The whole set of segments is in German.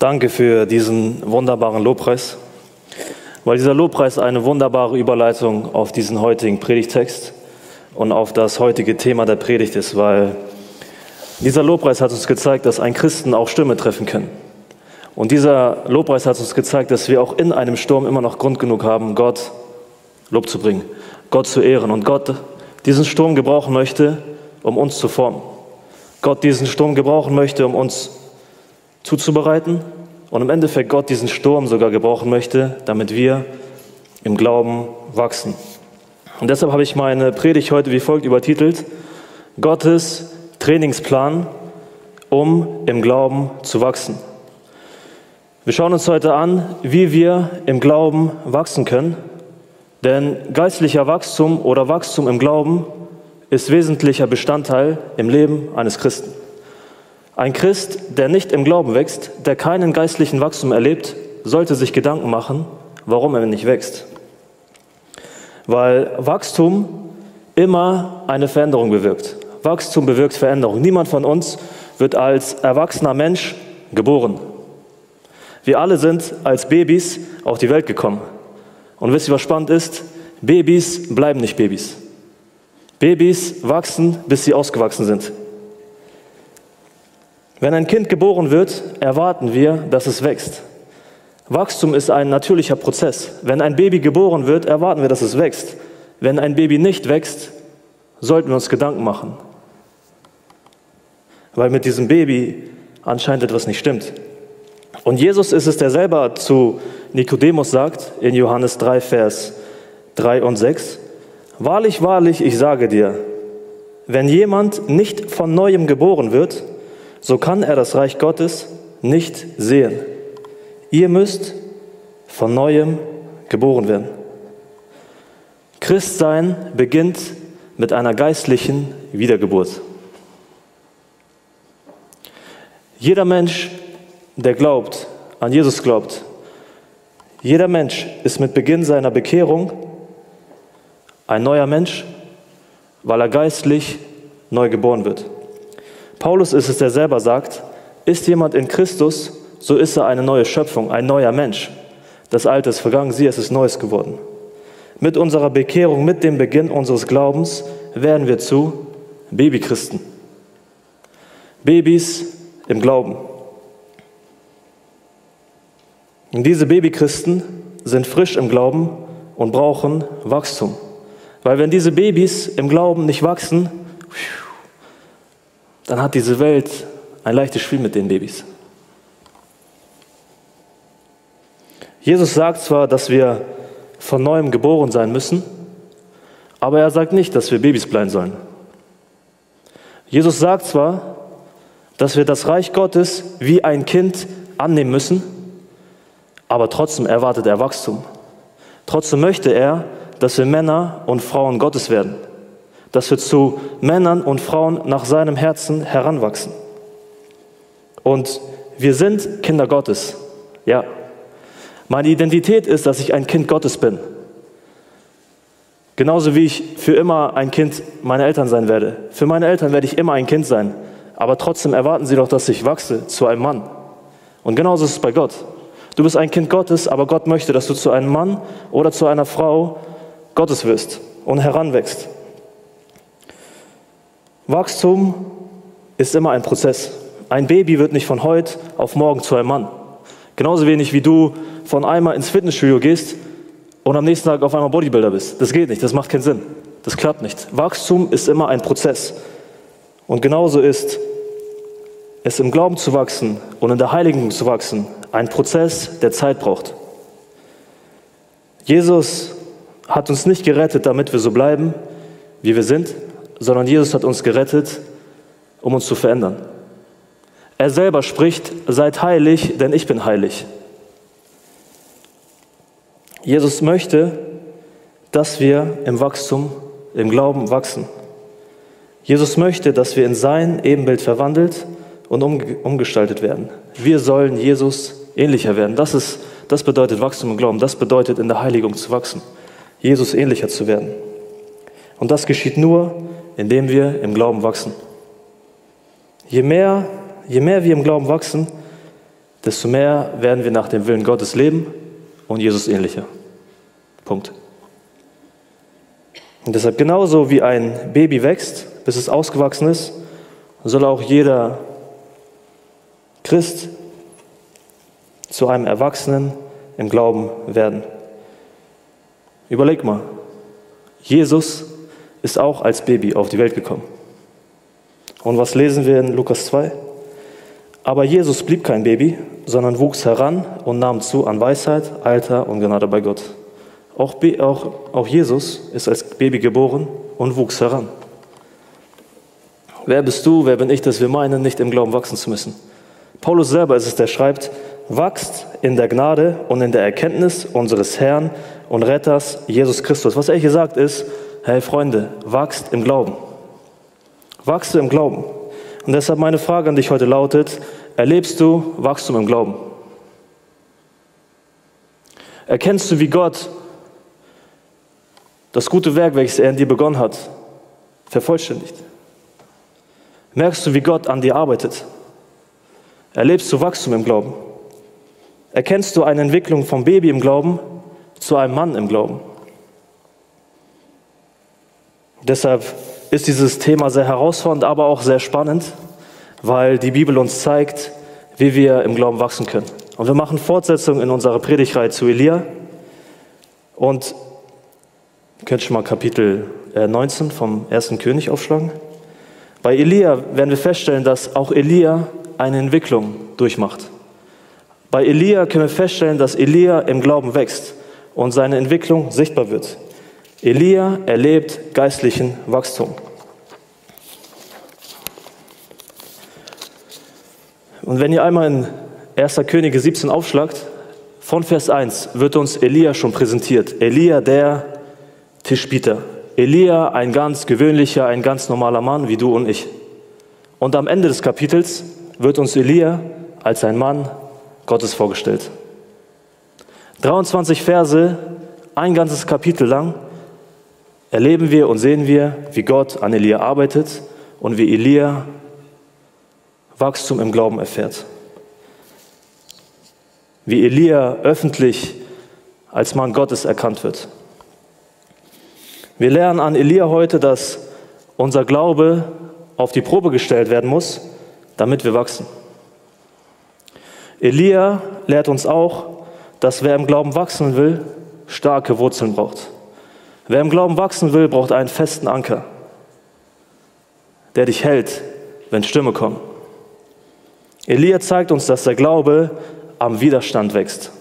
Danke für diesen wunderbaren Lobpreis, weil dieser Lobpreis eine wunderbare Überleitung auf diesen heutigen Predigtext und auf das heutige Thema der Predigt ist, weil dieser Lobpreis hat uns gezeigt, dass ein Christen auch Stürme treffen kann. Und dieser Lobpreis hat uns gezeigt, dass wir auch in einem Sturm immer noch Grund genug haben, Gott Lob zu bringen, Gott zu ehren und Gott diesen Sturm gebrauchen möchte, um uns zu formen. Gott diesen Sturm gebrauchen möchte, um uns zuzubereiten und im Endeffekt Gott diesen Sturm sogar gebrauchen möchte, damit wir im Glauben wachsen. Und deshalb habe ich meine Predigt heute wie folgt übertitelt, Gottes Trainingsplan, um im Glauben zu wachsen. Wir schauen uns heute an, wie wir im Glauben wachsen können, denn geistlicher Wachstum oder Wachstum im Glauben ist wesentlicher Bestandteil im Leben eines Christen. Ein Christ, der nicht im Glauben wächst, der keinen geistlichen Wachstum erlebt, sollte sich Gedanken machen, warum er nicht wächst. Weil Wachstum immer eine Veränderung bewirkt. Wachstum bewirkt Veränderung. Niemand von uns wird als erwachsener Mensch geboren. Wir alle sind als Babys auf die Welt gekommen. Und wisst ihr, was spannend ist? Babys bleiben nicht Babys. Babys wachsen, bis sie ausgewachsen sind. Wenn ein Kind geboren wird, erwarten wir, dass es wächst. Wachstum ist ein natürlicher Prozess. Wenn ein Baby geboren wird, erwarten wir, dass es wächst. Wenn ein Baby nicht wächst, sollten wir uns Gedanken machen. Weil mit diesem Baby anscheinend etwas nicht stimmt. Und Jesus ist es, der selber zu Nikodemus sagt, in Johannes 3, Vers 3 und 6, Wahrlich, wahrlich, ich sage dir, wenn jemand nicht von neuem geboren wird, so kann er das Reich Gottes nicht sehen. Ihr müsst von neuem geboren werden. Christsein beginnt mit einer geistlichen Wiedergeburt. Jeder Mensch, der glaubt, an Jesus glaubt, jeder Mensch ist mit Beginn seiner Bekehrung ein neuer Mensch, weil er geistlich neu geboren wird. Paulus ist es, der selber sagt, ist jemand in Christus, so ist er eine neue Schöpfung, ein neuer Mensch. Das Alte ist vergangen, sie, es ist Neues geworden. Mit unserer Bekehrung, mit dem Beginn unseres Glaubens werden wir zu Babychristen. Babys im Glauben. Und diese Babychristen sind frisch im Glauben und brauchen Wachstum. Weil wenn diese Babys im Glauben nicht wachsen, dann hat diese Welt ein leichtes Spiel mit den Babys. Jesus sagt zwar, dass wir von neuem geboren sein müssen, aber er sagt nicht, dass wir Babys bleiben sollen. Jesus sagt zwar, dass wir das Reich Gottes wie ein Kind annehmen müssen, aber trotzdem erwartet er Wachstum. Trotzdem möchte er, dass wir Männer und Frauen Gottes werden, dass wir zu Männern und Frauen nach seinem Herzen heranwachsen. Und wir sind Kinder Gottes. Ja. Meine Identität ist, dass ich ein Kind Gottes bin. Genauso wie ich für immer ein Kind meiner Eltern sein werde. Für meine Eltern werde ich immer ein Kind sein. Aber trotzdem erwarten sie doch, dass ich wachse zu einem Mann. Und genauso ist es bei Gott. Du bist ein Kind Gottes, aber Gott möchte, dass du zu einem Mann oder zu einer Frau Gottes wirst und heranwächst. Wachstum ist immer ein Prozess. Ein Baby wird nicht von heute auf morgen zu einem Mann. Genauso wenig wie du von einmal ins Fitnessstudio gehst und am nächsten Tag auf einmal Bodybuilder bist. Das geht nicht, das macht keinen Sinn. Das klappt nicht. Wachstum ist immer ein Prozess. Und genauso ist es im Glauben zu wachsen und in der Heiligung zu wachsen ein Prozess, der Zeit braucht. Jesus hat uns nicht gerettet, damit wir so bleiben, wie wir sind, sondern Jesus hat uns gerettet, um uns zu verändern. Er selber spricht, seid heilig, denn ich bin heilig. Jesus möchte, dass wir im Wachstum, im Glauben wachsen. Jesus möchte, dass wir in sein Ebenbild verwandelt und umgestaltet werden. Wir sollen Jesus ähnlicher werden. Das, ist, das bedeutet Wachstum im Glauben. Das bedeutet, in der Heiligung zu wachsen. Jesus ähnlicher zu werden. Und das geschieht nur, indem wir im Glauben wachsen. Je mehr, je mehr wir im Glauben wachsen, desto mehr werden wir nach dem Willen Gottes leben und Jesus ähnlicher. Punkt. Und deshalb genauso wie ein Baby wächst, bis es ausgewachsen ist, soll auch jeder Christ zu einem Erwachsenen im Glauben werden. Überleg mal, Jesus ist auch als Baby auf die Welt gekommen. Und was lesen wir in Lukas 2? Aber Jesus blieb kein Baby, sondern wuchs heran und nahm zu an Weisheit, Alter und Gnade bei Gott. Auch, auch, auch Jesus ist als Baby geboren und wuchs heran. Wer bist du, wer bin ich, dass wir meinen, nicht im Glauben wachsen zu müssen? Paulus selber ist es, der schreibt, wachst in der Gnade und in der Erkenntnis unseres Herrn und Retters Jesus Christus. Was er hier sagt ist, hey Freunde, wachst im Glauben. Wachst du im Glauben. Und deshalb meine Frage an dich heute lautet, erlebst du Wachstum im Glauben? Erkennst du, wie Gott das gute Werk, welches er in dir begonnen hat, vervollständigt? Merkst du, wie Gott an dir arbeitet? Erlebst du Wachstum im Glauben? Erkennst du eine Entwicklung vom Baby im Glauben zu einem Mann im Glauben? Deshalb ist dieses Thema sehr herausfordernd, aber auch sehr spannend, weil die Bibel uns zeigt, wie wir im Glauben wachsen können. Und wir machen Fortsetzung in unserer Predigtreihe zu Elia. Und könnt schon mal Kapitel 19 äh, vom ersten König aufschlagen. Bei Elia werden wir feststellen, dass auch Elia eine Entwicklung durchmacht. Bei Elia können wir feststellen, dass Elia im Glauben wächst und seine Entwicklung sichtbar wird. Elia erlebt geistlichen Wachstum. Und wenn ihr einmal in 1. Könige 17 aufschlagt, von Vers 1 wird uns Elia schon präsentiert. Elia, der Tischbieter. Elia, ein ganz gewöhnlicher, ein ganz normaler Mann wie du und ich. Und am Ende des Kapitels wird uns Elia als ein Mann Gottes vorgestellt. 23 Verse, ein ganzes Kapitel lang, erleben wir und sehen wir, wie Gott an Elia arbeitet und wie Elia Wachstum im Glauben erfährt. Wie Elia öffentlich als Mann Gottes erkannt wird. Wir lernen an Elia heute, dass unser Glaube auf die Probe gestellt werden muss, damit wir wachsen. Elia lehrt uns auch, dass wer im Glauben wachsen will, starke Wurzeln braucht. Wer im Glauben wachsen will, braucht einen festen Anker, der dich hält, wenn Stürme kommen. Elia zeigt uns, dass der Glaube am Widerstand wächst.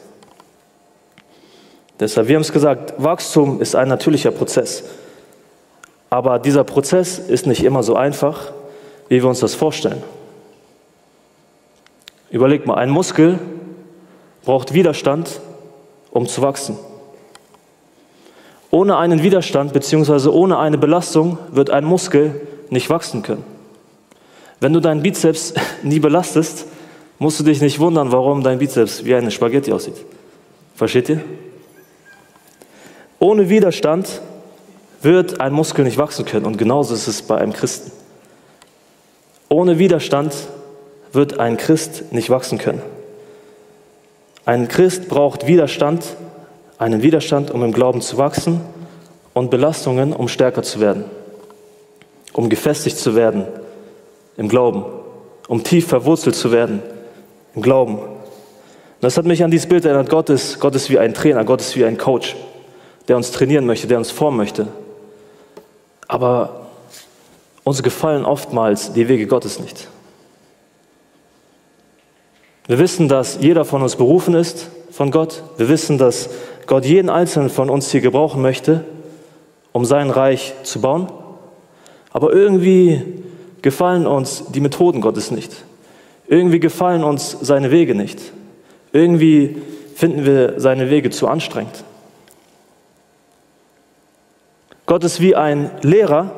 Deshalb, wir haben es gesagt, Wachstum ist ein natürlicher Prozess. Aber dieser Prozess ist nicht immer so einfach, wie wir uns das vorstellen. Überleg mal, ein Muskel braucht Widerstand, um zu wachsen. Ohne einen Widerstand bzw. ohne eine Belastung wird ein Muskel nicht wachsen können. Wenn du deinen Bizeps nie belastest, musst du dich nicht wundern, warum dein Bizeps wie eine Spaghetti aussieht. Versteht ihr? Ohne Widerstand wird ein Muskel nicht wachsen können. Und genauso ist es bei einem Christen. Ohne Widerstand wird ein Christ nicht wachsen können. Ein Christ braucht Widerstand, einen Widerstand, um im Glauben zu wachsen und Belastungen, um stärker zu werden, um gefestigt zu werden im Glauben, um tief verwurzelt zu werden im Glauben. Und das hat mich an dieses Bild erinnert, Gott ist, Gott ist wie ein Trainer, Gott ist wie ein Coach, der uns trainieren möchte, der uns formen möchte. Aber uns gefallen oftmals die Wege Gottes nicht. Wir wissen, dass jeder von uns berufen ist von Gott. Wir wissen, dass Gott jeden einzelnen von uns hier gebrauchen möchte, um sein Reich zu bauen. Aber irgendwie gefallen uns die Methoden Gottes nicht. Irgendwie gefallen uns seine Wege nicht. Irgendwie finden wir seine Wege zu anstrengend. Gott ist wie ein Lehrer,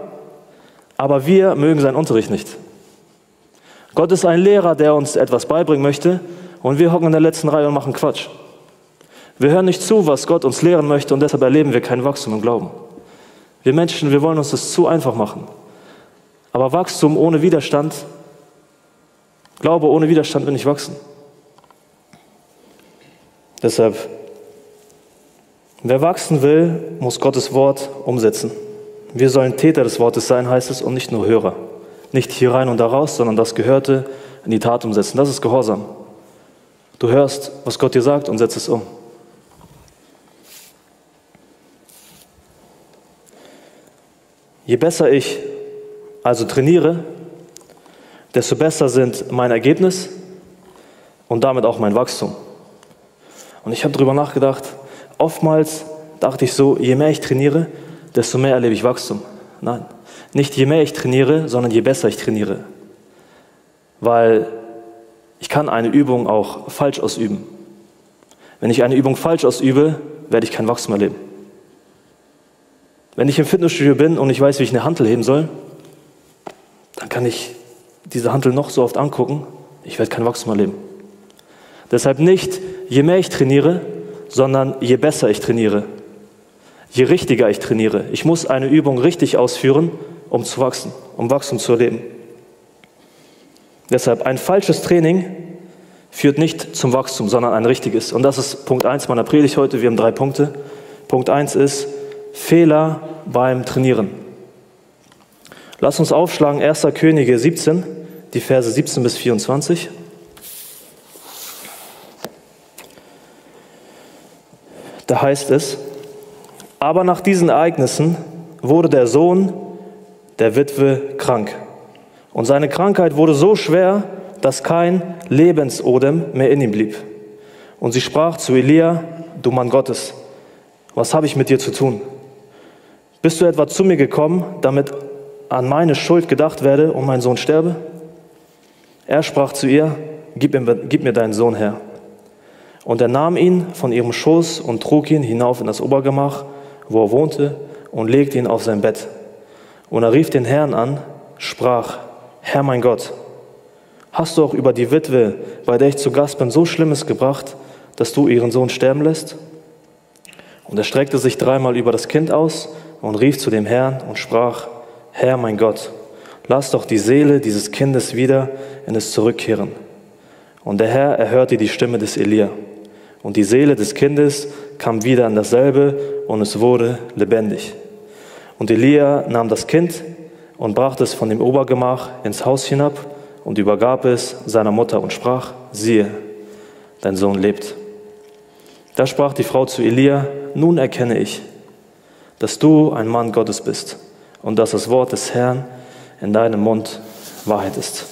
aber wir mögen seinen Unterricht nicht. Gott ist ein Lehrer, der uns etwas beibringen möchte und wir hocken in der letzten Reihe und machen Quatsch. Wir hören nicht zu, was Gott uns lehren möchte und deshalb erleben wir kein Wachstum im Glauben. Wir Menschen, wir wollen uns das zu einfach machen. Aber Wachstum ohne Widerstand, Glaube ohne Widerstand will nicht wachsen. Deshalb, wer wachsen will, muss Gottes Wort umsetzen. Wir sollen Täter des Wortes sein, heißt es, und nicht nur Hörer. Nicht hier rein und da raus, sondern das Gehörte in die Tat umsetzen. Das ist Gehorsam. Du hörst, was Gott dir sagt und setzt es um. Je besser ich also trainiere, desto besser sind mein Ergebnis und damit auch mein Wachstum. Und ich habe darüber nachgedacht, oftmals dachte ich so, je mehr ich trainiere, desto mehr erlebe ich Wachstum. Nein, nicht je mehr ich trainiere, sondern je besser ich trainiere. Weil ich kann eine Übung auch falsch ausüben. Wenn ich eine Übung falsch ausübe, werde ich kein Wachstum erleben. Wenn ich im Fitnessstudio bin und ich weiß, wie ich eine Hantel heben soll, dann kann ich diese Hantel noch so oft angucken, ich werde kein Wachstum erleben. Deshalb nicht, je mehr ich trainiere, sondern je besser ich trainiere, je richtiger ich trainiere. Ich muss eine Übung richtig ausführen, um zu wachsen, um Wachstum zu erleben. Deshalb ein falsches Training führt nicht zum Wachstum, sondern ein richtiges. Und das ist Punkt 1 meiner Predigt heute. Wir haben drei Punkte. Punkt 1 ist Fehler beim Trainieren. Lass uns aufschlagen 1. Könige 17, die Verse 17 bis 24. Da heißt es, aber nach diesen Ereignissen wurde der Sohn der Witwe krank. Und seine Krankheit wurde so schwer, dass kein Lebensodem mehr in ihm blieb. Und sie sprach zu Elia, du Mann Gottes, was habe ich mit dir zu tun? Bist du etwa zu mir gekommen, damit an meine Schuld gedacht werde und mein Sohn sterbe? Er sprach zu ihr, gib mir, gib mir deinen Sohn her. Und er nahm ihn von ihrem Schoß und trug ihn hinauf in das Obergemach, wo er wohnte, und legte ihn auf sein Bett. Und er rief den Herrn an, sprach, Herr mein Gott, hast du auch über die Witwe, bei der ich zu Gast bin, so Schlimmes gebracht, dass du ihren Sohn sterben lässt? Und er streckte sich dreimal über das Kind aus und rief zu dem Herrn und sprach, Herr mein Gott, lass doch die Seele dieses Kindes wieder in es zurückkehren. Und der Herr erhörte die Stimme des Elia. Und die Seele des Kindes kam wieder an dasselbe und es wurde lebendig. Und Elia nahm das Kind und brachte es von dem Obergemach ins Haus hinab und übergab es seiner Mutter und sprach, siehe, dein Sohn lebt. Da sprach die Frau zu Elia, nun erkenne ich, dass du ein Mann Gottes bist und dass das Wort des Herrn in deinem Mund Wahrheit ist.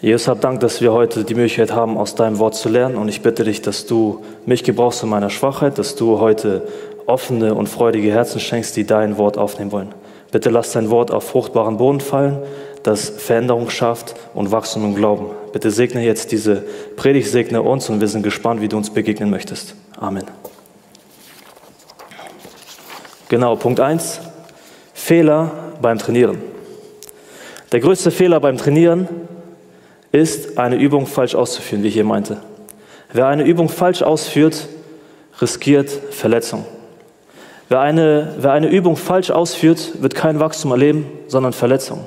Jesus, hab Dank, dass wir heute die Möglichkeit haben, aus deinem Wort zu lernen. Und ich bitte dich, dass du mich gebrauchst in meiner Schwachheit, dass du heute offene und freudige Herzen schenkst, die dein Wort aufnehmen wollen. Bitte lass dein Wort auf fruchtbaren Boden fallen, das Veränderung schafft und Wachstum im Glauben. Bitte segne jetzt diese Predigt, segne uns und wir sind gespannt, wie du uns begegnen möchtest. Amen. Genau, Punkt 1. Fehler beim Trainieren. Der größte Fehler beim Trainieren ist, eine Übung falsch auszuführen, wie ich hier meinte. Wer eine Übung falsch ausführt, riskiert Verletzung. Wer eine, wer eine Übung falsch ausführt, wird kein Wachstum erleben, sondern Verletzung.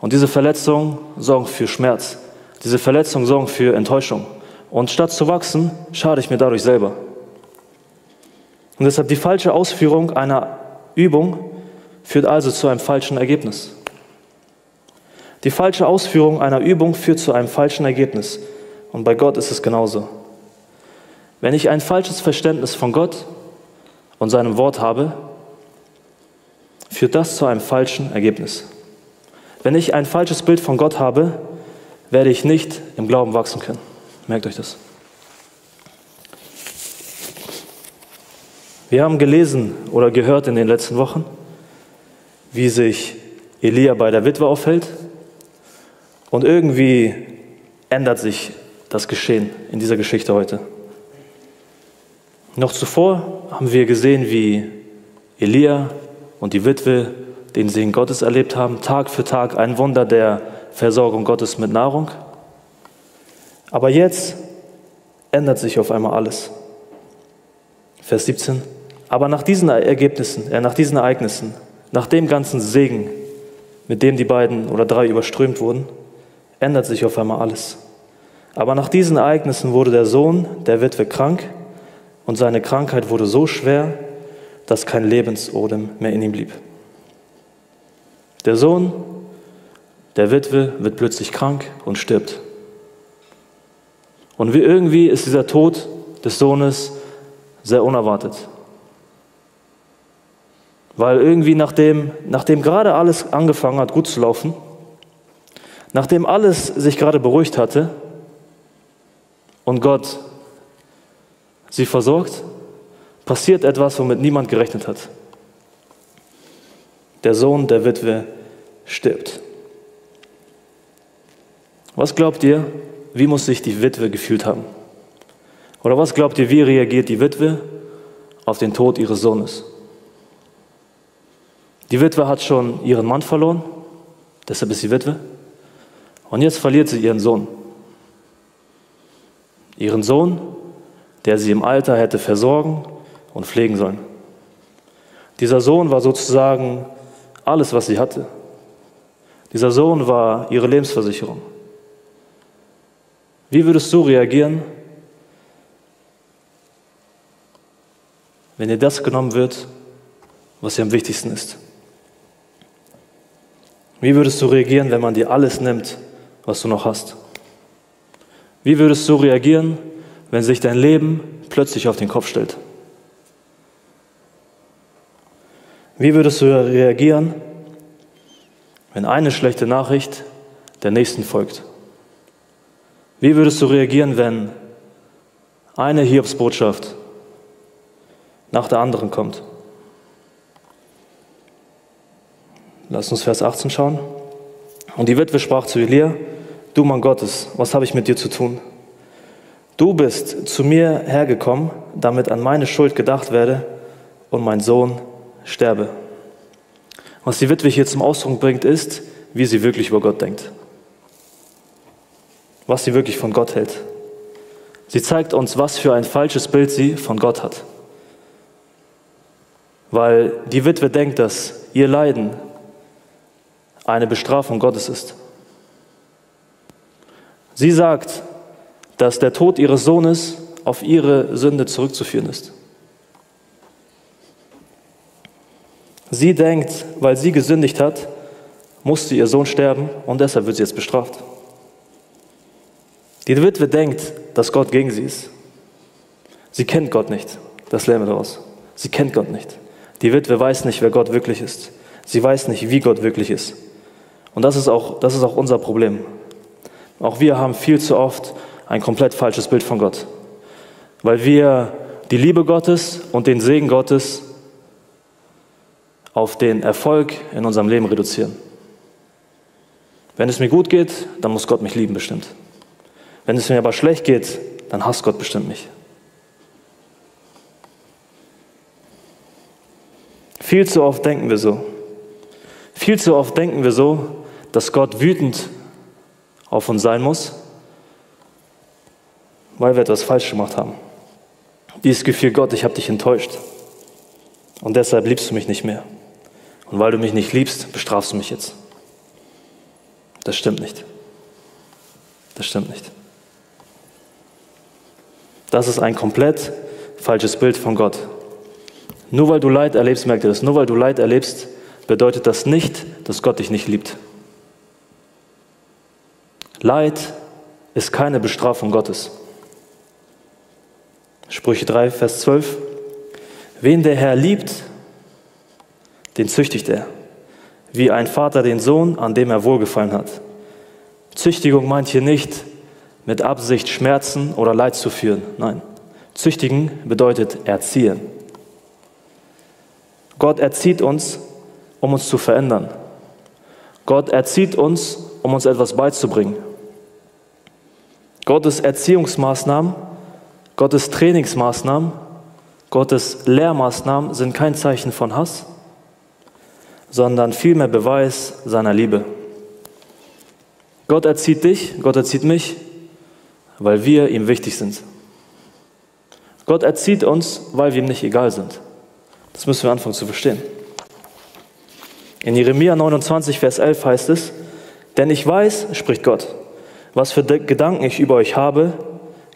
Und diese Verletzungen sorgen für Schmerz. Diese Verletzungen sorgen für Enttäuschung. Und statt zu wachsen, schade ich mir dadurch selber. Und deshalb die falsche Ausführung einer Übung führt also zu einem falschen Ergebnis. Die falsche Ausführung einer Übung führt zu einem falschen Ergebnis. Und bei Gott ist es genauso. Wenn ich ein falsches Verständnis von Gott und seinem Wort habe, führt das zu einem falschen Ergebnis. Wenn ich ein falsches Bild von Gott habe, werde ich nicht im Glauben wachsen können. Merkt euch das. Wir haben gelesen oder gehört in den letzten Wochen, wie sich Elia bei der Witwe aufhält und irgendwie ändert sich das Geschehen in dieser Geschichte heute. Noch zuvor haben wir gesehen, wie Elia und die Witwe den Segen Gottes erlebt haben, Tag für Tag ein Wunder der Versorgung Gottes mit Nahrung. Aber jetzt ändert sich auf einmal alles. Vers 17. Aber nach diesen Ergebnissen, äh, nach diesen Ereignissen, nach dem ganzen Segen, mit dem die beiden oder drei überströmt wurden, ändert sich auf einmal alles. Aber nach diesen Ereignissen wurde der Sohn der Witwe krank und seine Krankheit wurde so schwer, dass kein Lebensodem mehr in ihm blieb. Der Sohn der Witwe wird plötzlich krank und stirbt. Und wie irgendwie ist dieser Tod des Sohnes sehr unerwartet. Weil irgendwie nachdem, nachdem gerade alles angefangen hat, gut zu laufen, nachdem alles sich gerade beruhigt hatte und Gott sie versorgt, passiert etwas, womit niemand gerechnet hat. Der Sohn der Witwe stirbt. Was glaubt ihr, wie muss sich die Witwe gefühlt haben? Oder was glaubt ihr, wie reagiert die Witwe auf den Tod ihres Sohnes? Die Witwe hat schon ihren Mann verloren, deshalb ist sie Witwe. Und jetzt verliert sie ihren Sohn. Ihren Sohn, der sie im Alter hätte versorgen und pflegen sollen. Dieser Sohn war sozusagen alles, was sie hatte. Dieser Sohn war ihre Lebensversicherung. Wie würdest du reagieren, wenn dir das genommen wird, was dir am wichtigsten ist? Wie würdest du reagieren, wenn man dir alles nimmt, was du noch hast? Wie würdest du reagieren, wenn sich dein Leben plötzlich auf den Kopf stellt? Wie würdest du reagieren, wenn eine schlechte Nachricht der nächsten folgt? Wie würdest du reagieren, wenn eine Hiobsbotschaft nach der anderen kommt? Lass uns Vers 18 schauen. Und die Witwe sprach zu Elia, du Mann Gottes, was habe ich mit dir zu tun? Du bist zu mir hergekommen, damit an meine Schuld gedacht werde und mein Sohn sterbe. Was die Witwe hier zum Ausdruck bringt, ist, wie sie wirklich über Gott denkt. Was sie wirklich von Gott hält. Sie zeigt uns, was für ein falsches Bild sie von Gott hat. Weil die Witwe denkt, dass ihr Leiden eine Bestrafung Gottes ist. Sie sagt, dass der Tod ihres Sohnes auf ihre Sünde zurückzuführen ist. Sie denkt, weil sie gesündigt hat, musste ihr Sohn sterben und deshalb wird sie jetzt bestraft. Die Witwe denkt, dass Gott gegen sie ist. Sie kennt Gott nicht. Das lernen wir daraus. Sie kennt Gott nicht. Die Witwe weiß nicht, wer Gott wirklich ist. Sie weiß nicht, wie Gott wirklich ist. Und das ist auch, das ist auch unser Problem. Auch wir haben viel zu oft ein komplett falsches Bild von Gott, weil wir die Liebe Gottes und den Segen Gottes auf den Erfolg in unserem Leben reduzieren. Wenn es mir gut geht, dann muss Gott mich lieben bestimmt. Wenn es mir aber schlecht geht, dann hasst Gott bestimmt mich. Viel zu oft denken wir so. Viel zu oft denken wir so, dass Gott wütend auf uns sein muss, weil wir etwas falsch gemacht haben. Dieses Gefühl, Gott, ich habe dich enttäuscht und deshalb liebst du mich nicht mehr. Und weil du mich nicht liebst, bestrafst du mich jetzt. Das stimmt nicht. Das stimmt nicht. Das ist ein komplett falsches Bild von Gott. Nur weil du Leid erlebst, merkt ihr das, nur weil du Leid erlebst, bedeutet das nicht, dass Gott dich nicht liebt. Leid ist keine Bestrafung Gottes. Sprüche 3, Vers 12. Wen der Herr liebt, den züchtigt er, wie ein Vater den Sohn, an dem er wohlgefallen hat. Züchtigung meint hier nicht mit Absicht Schmerzen oder Leid zu führen. Nein, züchtigen bedeutet erziehen. Gott erzieht uns, um uns zu verändern. Gott erzieht uns, um uns etwas beizubringen. Gottes Erziehungsmaßnahmen, Gottes Trainingsmaßnahmen, Gottes Lehrmaßnahmen sind kein Zeichen von Hass, sondern vielmehr Beweis seiner Liebe. Gott erzieht dich, Gott erzieht mich, weil wir ihm wichtig sind. Gott erzieht uns, weil wir ihm nicht egal sind. Das müssen wir anfangen zu verstehen. In Jeremia 29, Vers 11 heißt es, denn ich weiß, spricht Gott, was für Gedanken ich über euch habe,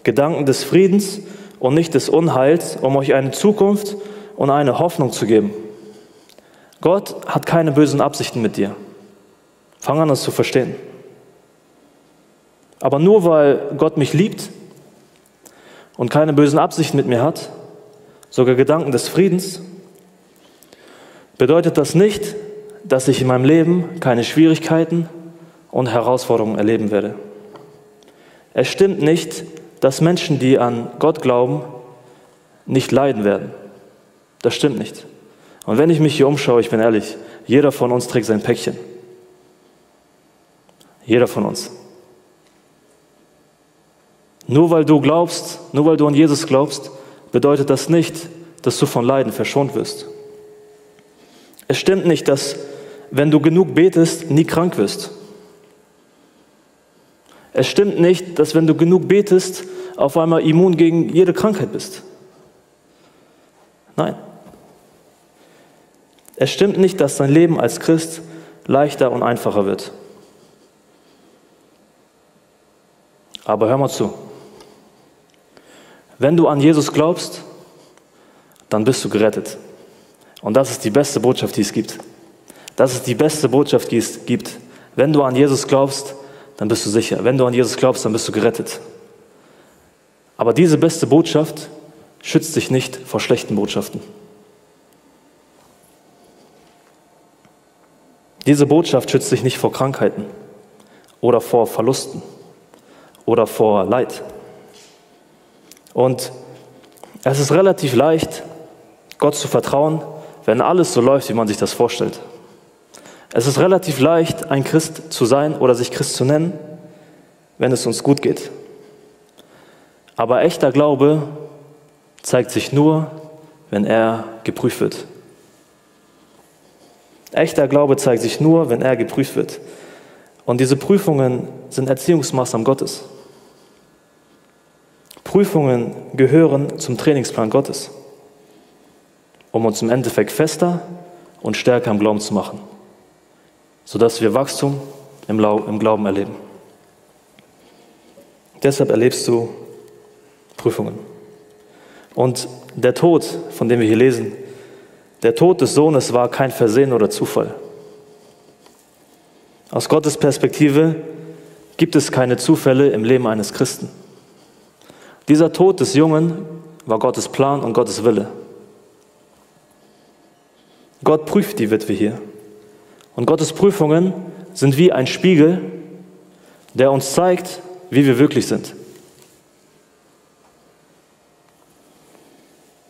Gedanken des Friedens und nicht des Unheils, um euch eine Zukunft und eine Hoffnung zu geben. Gott hat keine bösen Absichten mit dir. Fang an, das zu verstehen. Aber nur weil Gott mich liebt und keine bösen Absichten mit mir hat, sogar Gedanken des Friedens, bedeutet das nicht, dass ich in meinem Leben keine Schwierigkeiten und Herausforderungen erleben werde. Es stimmt nicht, dass Menschen, die an Gott glauben, nicht leiden werden. Das stimmt nicht. Und wenn ich mich hier umschaue, ich bin ehrlich, jeder von uns trägt sein Päckchen. Jeder von uns. Nur weil du glaubst, nur weil du an Jesus glaubst, bedeutet das nicht, dass du von Leiden verschont wirst. Es stimmt nicht, dass wenn du genug betest, nie krank wirst. Es stimmt nicht, dass wenn du genug betest, auf einmal immun gegen jede Krankheit bist. Nein. Es stimmt nicht, dass dein Leben als Christ leichter und einfacher wird. Aber hör mal zu. Wenn du an Jesus glaubst, dann bist du gerettet. Und das ist die beste Botschaft, die es gibt. Das ist die beste Botschaft, die es gibt. Wenn du an Jesus glaubst, dann bist du sicher. Wenn du an Jesus glaubst, dann bist du gerettet. Aber diese beste Botschaft schützt dich nicht vor schlechten Botschaften. Diese Botschaft schützt dich nicht vor Krankheiten oder vor Verlusten oder vor Leid. Und es ist relativ leicht, Gott zu vertrauen, wenn alles so läuft, wie man sich das vorstellt. Es ist relativ leicht, ein Christ zu sein oder sich Christ zu nennen, wenn es uns gut geht. Aber echter Glaube zeigt sich nur, wenn er geprüft wird. Echter Glaube zeigt sich nur, wenn er geprüft wird. Und diese Prüfungen sind Erziehungsmaßnahmen Gottes. Prüfungen gehören zum Trainingsplan Gottes, um uns im Endeffekt fester und stärker im Glauben zu machen, sodass wir Wachstum im Glauben erleben. Deshalb erlebst du Prüfungen. Und der Tod, von dem wir hier lesen, der Tod des Sohnes war kein Versehen oder Zufall. Aus Gottes Perspektive gibt es keine Zufälle im Leben eines Christen. Dieser Tod des Jungen war Gottes Plan und Gottes Wille. Gott prüft die Witwe hier. Und Gottes Prüfungen sind wie ein Spiegel, der uns zeigt, wie wir wirklich sind.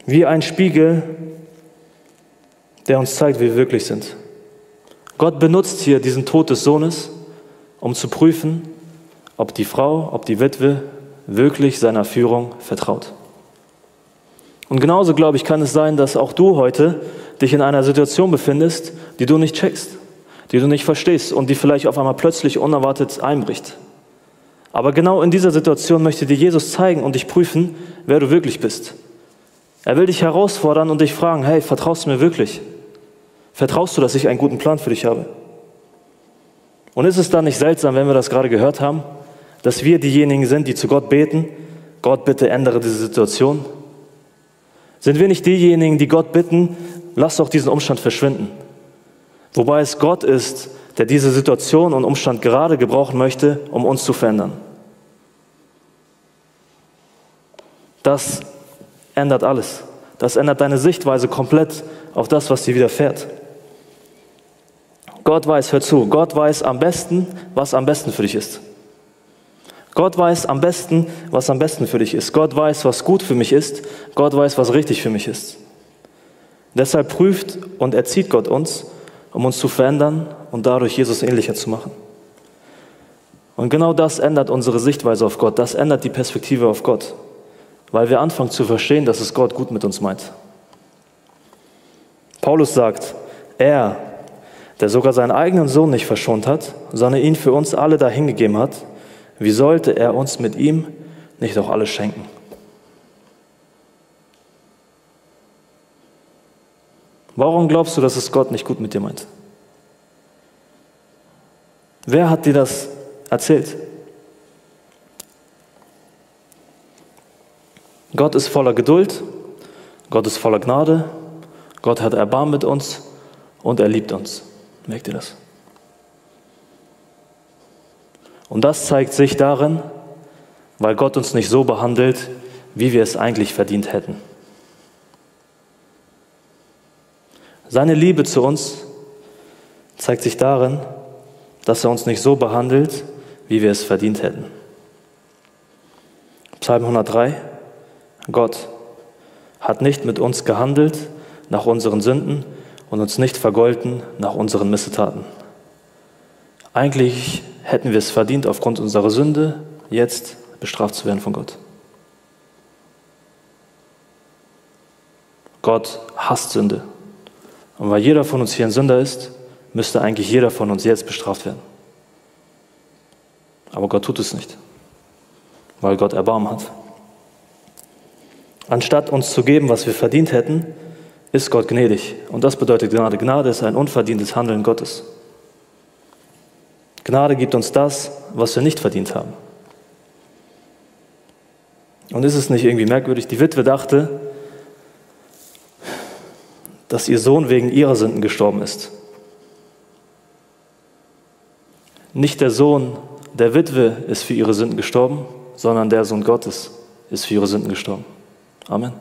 Wie ein Spiegel, der uns zeigt, wie wir wirklich sind. Gott benutzt hier diesen Tod des Sohnes, um zu prüfen, ob die Frau, ob die Witwe wirklich seiner Führung vertraut. Und genauso, glaube ich, kann es sein, dass auch du heute dich in einer Situation befindest, die du nicht checkst, die du nicht verstehst und die vielleicht auf einmal plötzlich unerwartet einbricht. Aber genau in dieser Situation möchte dir Jesus zeigen und dich prüfen, wer du wirklich bist. Er will dich herausfordern und dich fragen, hey, vertraust du mir wirklich? Vertraust du, dass ich einen guten Plan für dich habe? Und ist es dann nicht seltsam, wenn wir das gerade gehört haben? dass wir diejenigen sind, die zu Gott beten, Gott bitte ändere diese Situation? Sind wir nicht diejenigen, die Gott bitten, lass doch diesen Umstand verschwinden? Wobei es Gott ist, der diese Situation und Umstand gerade gebrauchen möchte, um uns zu verändern. Das ändert alles. Das ändert deine Sichtweise komplett auf das, was dir widerfährt. Gott weiß, hör zu, Gott weiß am besten, was am besten für dich ist. Gott weiß am besten, was am besten für dich ist. Gott weiß, was gut für mich ist. Gott weiß, was richtig für mich ist. Deshalb prüft und erzieht Gott uns, um uns zu verändern und dadurch Jesus ähnlicher zu machen. Und genau das ändert unsere Sichtweise auf Gott. Das ändert die Perspektive auf Gott, weil wir anfangen zu verstehen, dass es Gott gut mit uns meint. Paulus sagt, er, der sogar seinen eigenen Sohn nicht verschont hat, sondern ihn für uns alle dahingegeben hat, wie sollte er uns mit ihm nicht auch alles schenken? Warum glaubst du, dass es Gott nicht gut mit dir meint? Wer hat dir das erzählt? Gott ist voller Geduld, Gott ist voller Gnade, Gott hat Erbarmen mit uns und er liebt uns. Merkt ihr das? Und das zeigt sich darin, weil Gott uns nicht so behandelt, wie wir es eigentlich verdient hätten. Seine Liebe zu uns zeigt sich darin, dass er uns nicht so behandelt, wie wir es verdient hätten. Psalm 103, Gott hat nicht mit uns gehandelt nach unseren Sünden und uns nicht vergolten nach unseren Missetaten. Eigentlich hätten wir es verdient, aufgrund unserer Sünde jetzt bestraft zu werden von Gott. Gott hasst Sünde. Und weil jeder von uns hier ein Sünder ist, müsste eigentlich jeder von uns jetzt bestraft werden. Aber Gott tut es nicht, weil Gott Erbarmen hat. Anstatt uns zu geben, was wir verdient hätten, ist Gott gnädig. Und das bedeutet Gnade. Gnade ist ein unverdientes Handeln Gottes. Gnade gibt uns das, was wir nicht verdient haben. Und ist es nicht irgendwie merkwürdig? Die Witwe dachte, dass ihr Sohn wegen ihrer Sünden gestorben ist. Nicht der Sohn der Witwe ist für ihre Sünden gestorben, sondern der Sohn Gottes ist für ihre Sünden gestorben. Amen.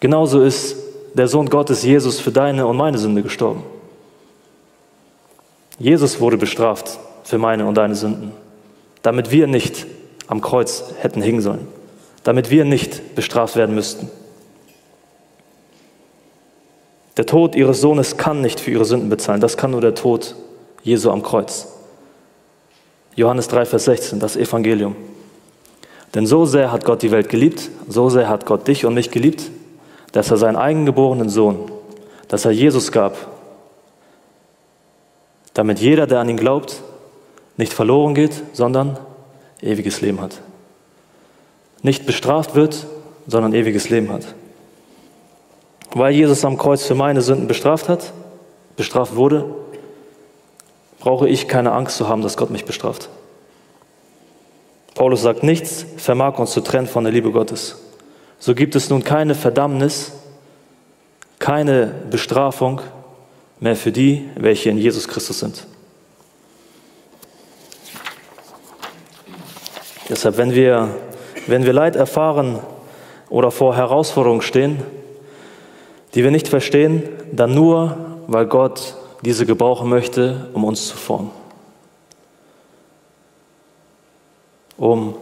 Genauso ist der Sohn Gottes, Jesus, für deine und meine Sünde gestorben. Jesus wurde bestraft für meine und deine Sünden, damit wir nicht am Kreuz hätten hängen sollen, damit wir nicht bestraft werden müssten. Der Tod ihres Sohnes kann nicht für ihre Sünden bezahlen, das kann nur der Tod Jesu am Kreuz. Johannes 3, Vers 16, das Evangelium. Denn so sehr hat Gott die Welt geliebt, so sehr hat Gott dich und mich geliebt, dass er seinen eigengeborenen Sohn, dass er Jesus gab, damit jeder, der an ihn glaubt, nicht verloren geht, sondern ewiges Leben hat. Nicht bestraft wird, sondern ewiges Leben hat. Weil Jesus am Kreuz für meine Sünden bestraft hat, bestraft wurde, brauche ich keine Angst zu haben, dass Gott mich bestraft. Paulus sagt, nichts vermag uns zu trennen von der Liebe Gottes. So gibt es nun keine Verdammnis, keine Bestrafung mehr für die, welche in Jesus Christus sind. Deshalb, wenn wir, wenn wir Leid erfahren oder vor Herausforderungen stehen, die wir nicht verstehen, dann nur, weil Gott diese gebrauchen möchte, um uns zu formen. Um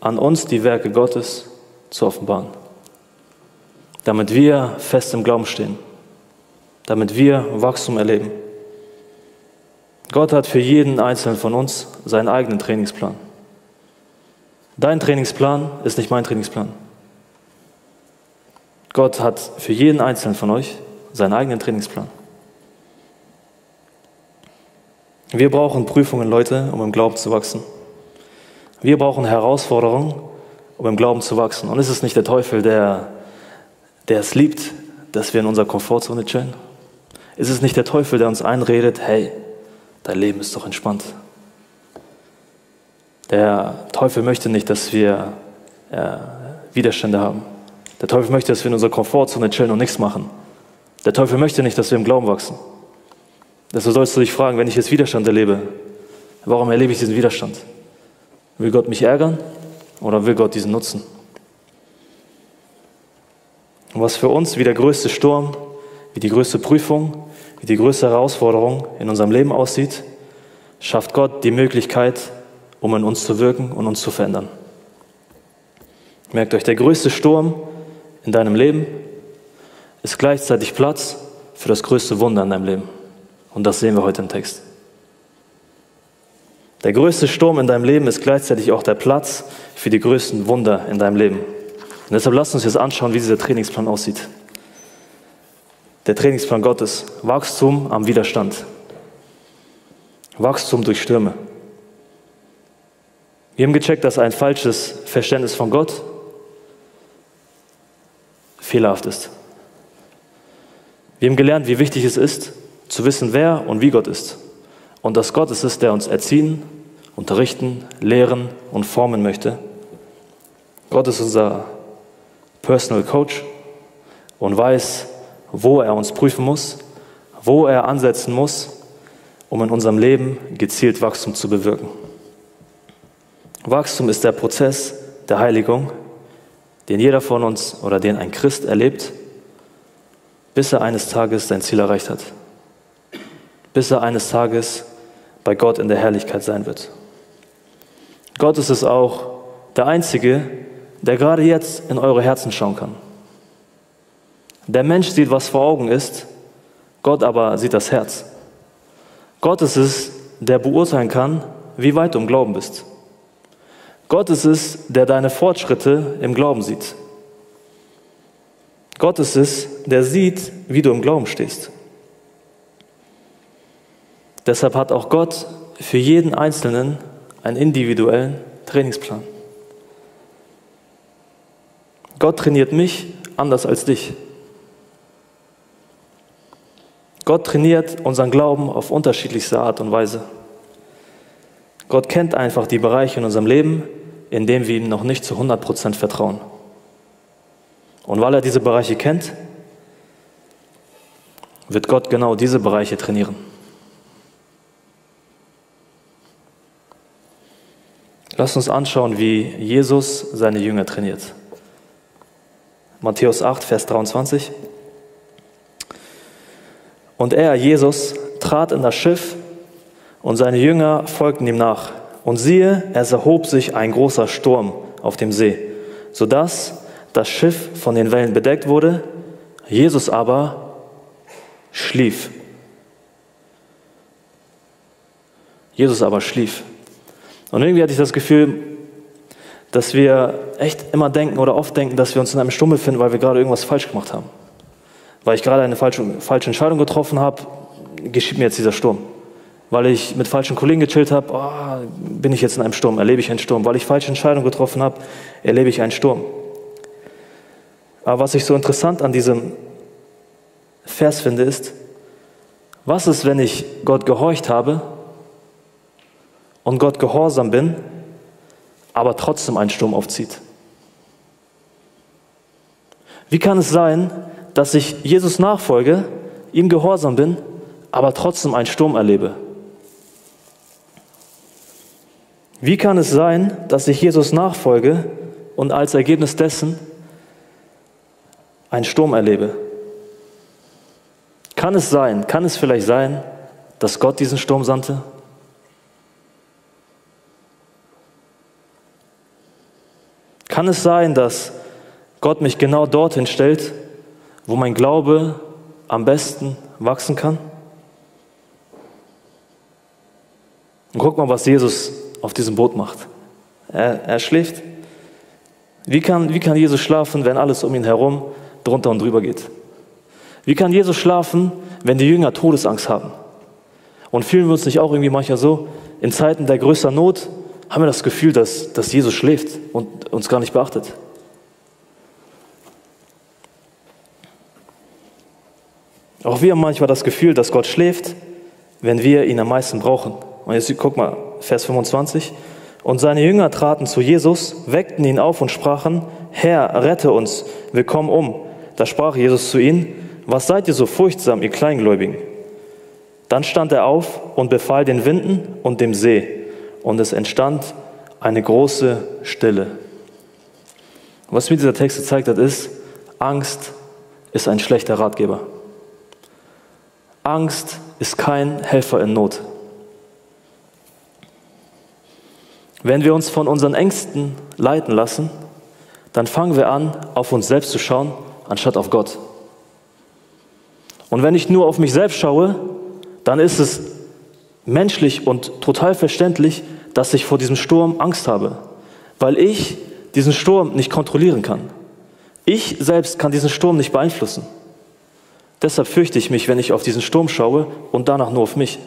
an uns die Werke Gottes zu offenbaren. Damit wir fest im Glauben stehen. Damit wir Wachstum erleben. Gott hat für jeden Einzelnen von uns seinen eigenen Trainingsplan. Dein Trainingsplan ist nicht mein Trainingsplan. Gott hat für jeden Einzelnen von euch seinen eigenen Trainingsplan. Wir brauchen Prüfungen, Leute, um im Glauben zu wachsen. Wir brauchen Herausforderungen, um im Glauben zu wachsen. Und ist es nicht der Teufel, der, der es liebt, dass wir in unserer Komfortzone chillen? Ist es nicht der Teufel, der uns einredet, hey, dein Leben ist doch entspannt? Der Teufel möchte nicht, dass wir äh, Widerstände haben. Der Teufel möchte, dass wir in unserer Komfortzone chillen und nichts machen. Der Teufel möchte nicht, dass wir im Glauben wachsen. Deshalb sollst du dich fragen, wenn ich jetzt Widerstand erlebe, warum erlebe ich diesen Widerstand? Will Gott mich ärgern oder will Gott diesen nutzen? Und was für uns wie der größte Sturm, wie die größte Prüfung, wie die größte Herausforderung in unserem Leben aussieht, schafft Gott die Möglichkeit, um in uns zu wirken und uns zu verändern. Merkt euch, der größte Sturm in deinem Leben ist gleichzeitig Platz für das größte Wunder in deinem Leben. Und das sehen wir heute im Text. Der größte Sturm in deinem Leben ist gleichzeitig auch der Platz für die größten Wunder in deinem Leben. Und deshalb lasst uns jetzt anschauen, wie dieser Trainingsplan aussieht. Der Trainingsplan Gottes. Wachstum am Widerstand. Wachstum durch Stürme. Wir haben gecheckt, dass ein falsches Verständnis von Gott fehlerhaft ist. Wir haben gelernt, wie wichtig es ist, zu wissen, wer und wie Gott ist. Und dass Gott es ist, der uns erziehen, unterrichten, lehren und formen möchte. Gott ist unser Personal Coach und weiß, wo er uns prüfen muss, wo er ansetzen muss, um in unserem Leben gezielt Wachstum zu bewirken. Wachstum ist der Prozess der Heiligung, den jeder von uns oder den ein Christ erlebt, bis er eines Tages sein Ziel erreicht hat, bis er eines Tages bei Gott in der Herrlichkeit sein wird. Gott ist es auch der Einzige, der gerade jetzt in eure Herzen schauen kann. Der Mensch sieht, was vor Augen ist, Gott aber sieht das Herz. Gott ist es, der beurteilen kann, wie weit du im Glauben bist. Gott ist es, der deine Fortschritte im Glauben sieht. Gott ist es, der sieht, wie du im Glauben stehst. Deshalb hat auch Gott für jeden Einzelnen einen individuellen Trainingsplan. Gott trainiert mich anders als dich. Gott trainiert unseren Glauben auf unterschiedlichste Art und Weise. Gott kennt einfach die Bereiche in unserem Leben, in denen wir ihm noch nicht zu 100% vertrauen. Und weil er diese Bereiche kennt, wird Gott genau diese Bereiche trainieren. Lass uns anschauen, wie Jesus seine Jünger trainiert. Matthäus 8, Vers 23. Und er, Jesus, trat in das Schiff und seine Jünger folgten ihm nach. Und siehe, es erhob sich ein großer Sturm auf dem See, sodass das Schiff von den Wellen bedeckt wurde. Jesus aber schlief. Jesus aber schlief. Und irgendwie hatte ich das Gefühl, dass wir echt immer denken oder oft denken, dass wir uns in einem Sturm befinden, weil wir gerade irgendwas falsch gemacht haben weil ich gerade eine falsche, falsche Entscheidung getroffen habe, geschieht mir jetzt dieser Sturm. Weil ich mit falschen Kollegen gechillt habe, oh, bin ich jetzt in einem Sturm, erlebe ich einen Sturm. Weil ich falsche Entscheidungen getroffen habe, erlebe ich einen Sturm. Aber was ich so interessant an diesem Vers finde, ist, was ist, wenn ich Gott gehorcht habe und Gott gehorsam bin, aber trotzdem ein Sturm aufzieht? Wie kann es sein, dass ich Jesus nachfolge, ihm gehorsam bin, aber trotzdem einen Sturm erlebe? Wie kann es sein, dass ich Jesus nachfolge und als Ergebnis dessen einen Sturm erlebe? Kann es sein, kann es vielleicht sein, dass Gott diesen Sturm sandte? Kann es sein, dass Gott mich genau dorthin stellt, wo mein Glaube am besten wachsen kann? Und guck mal, was Jesus auf diesem Boot macht. Er, er schläft. Wie kann, wie kann Jesus schlafen, wenn alles um ihn herum drunter und drüber geht? Wie kann Jesus schlafen, wenn die Jünger Todesangst haben? Und fühlen wir uns nicht auch irgendwie manchmal so, in Zeiten der größter Not haben wir das Gefühl, dass, dass Jesus schläft und uns gar nicht beachtet? Auch wir haben manchmal das Gefühl, dass Gott schläft, wenn wir ihn am meisten brauchen. Und jetzt guck mal, Vers 25. Und seine Jünger traten zu Jesus, weckten ihn auf und sprachen, Herr, rette uns, wir kommen um. Da sprach Jesus zu ihnen, was seid ihr so furchtsam, ihr Kleingläubigen? Dann stand er auf und befahl den Winden und dem See, und es entstand eine große Stille. Was mir dieser Text gezeigt hat, ist, Angst ist ein schlechter Ratgeber. Angst ist kein Helfer in Not. Wenn wir uns von unseren Ängsten leiten lassen, dann fangen wir an, auf uns selbst zu schauen, anstatt auf Gott. Und wenn ich nur auf mich selbst schaue, dann ist es menschlich und total verständlich, dass ich vor diesem Sturm Angst habe, weil ich diesen Sturm nicht kontrollieren kann. Ich selbst kann diesen Sturm nicht beeinflussen. Deshalb fürchte ich mich, wenn ich auf diesen Sturm schaue und danach nur auf mich.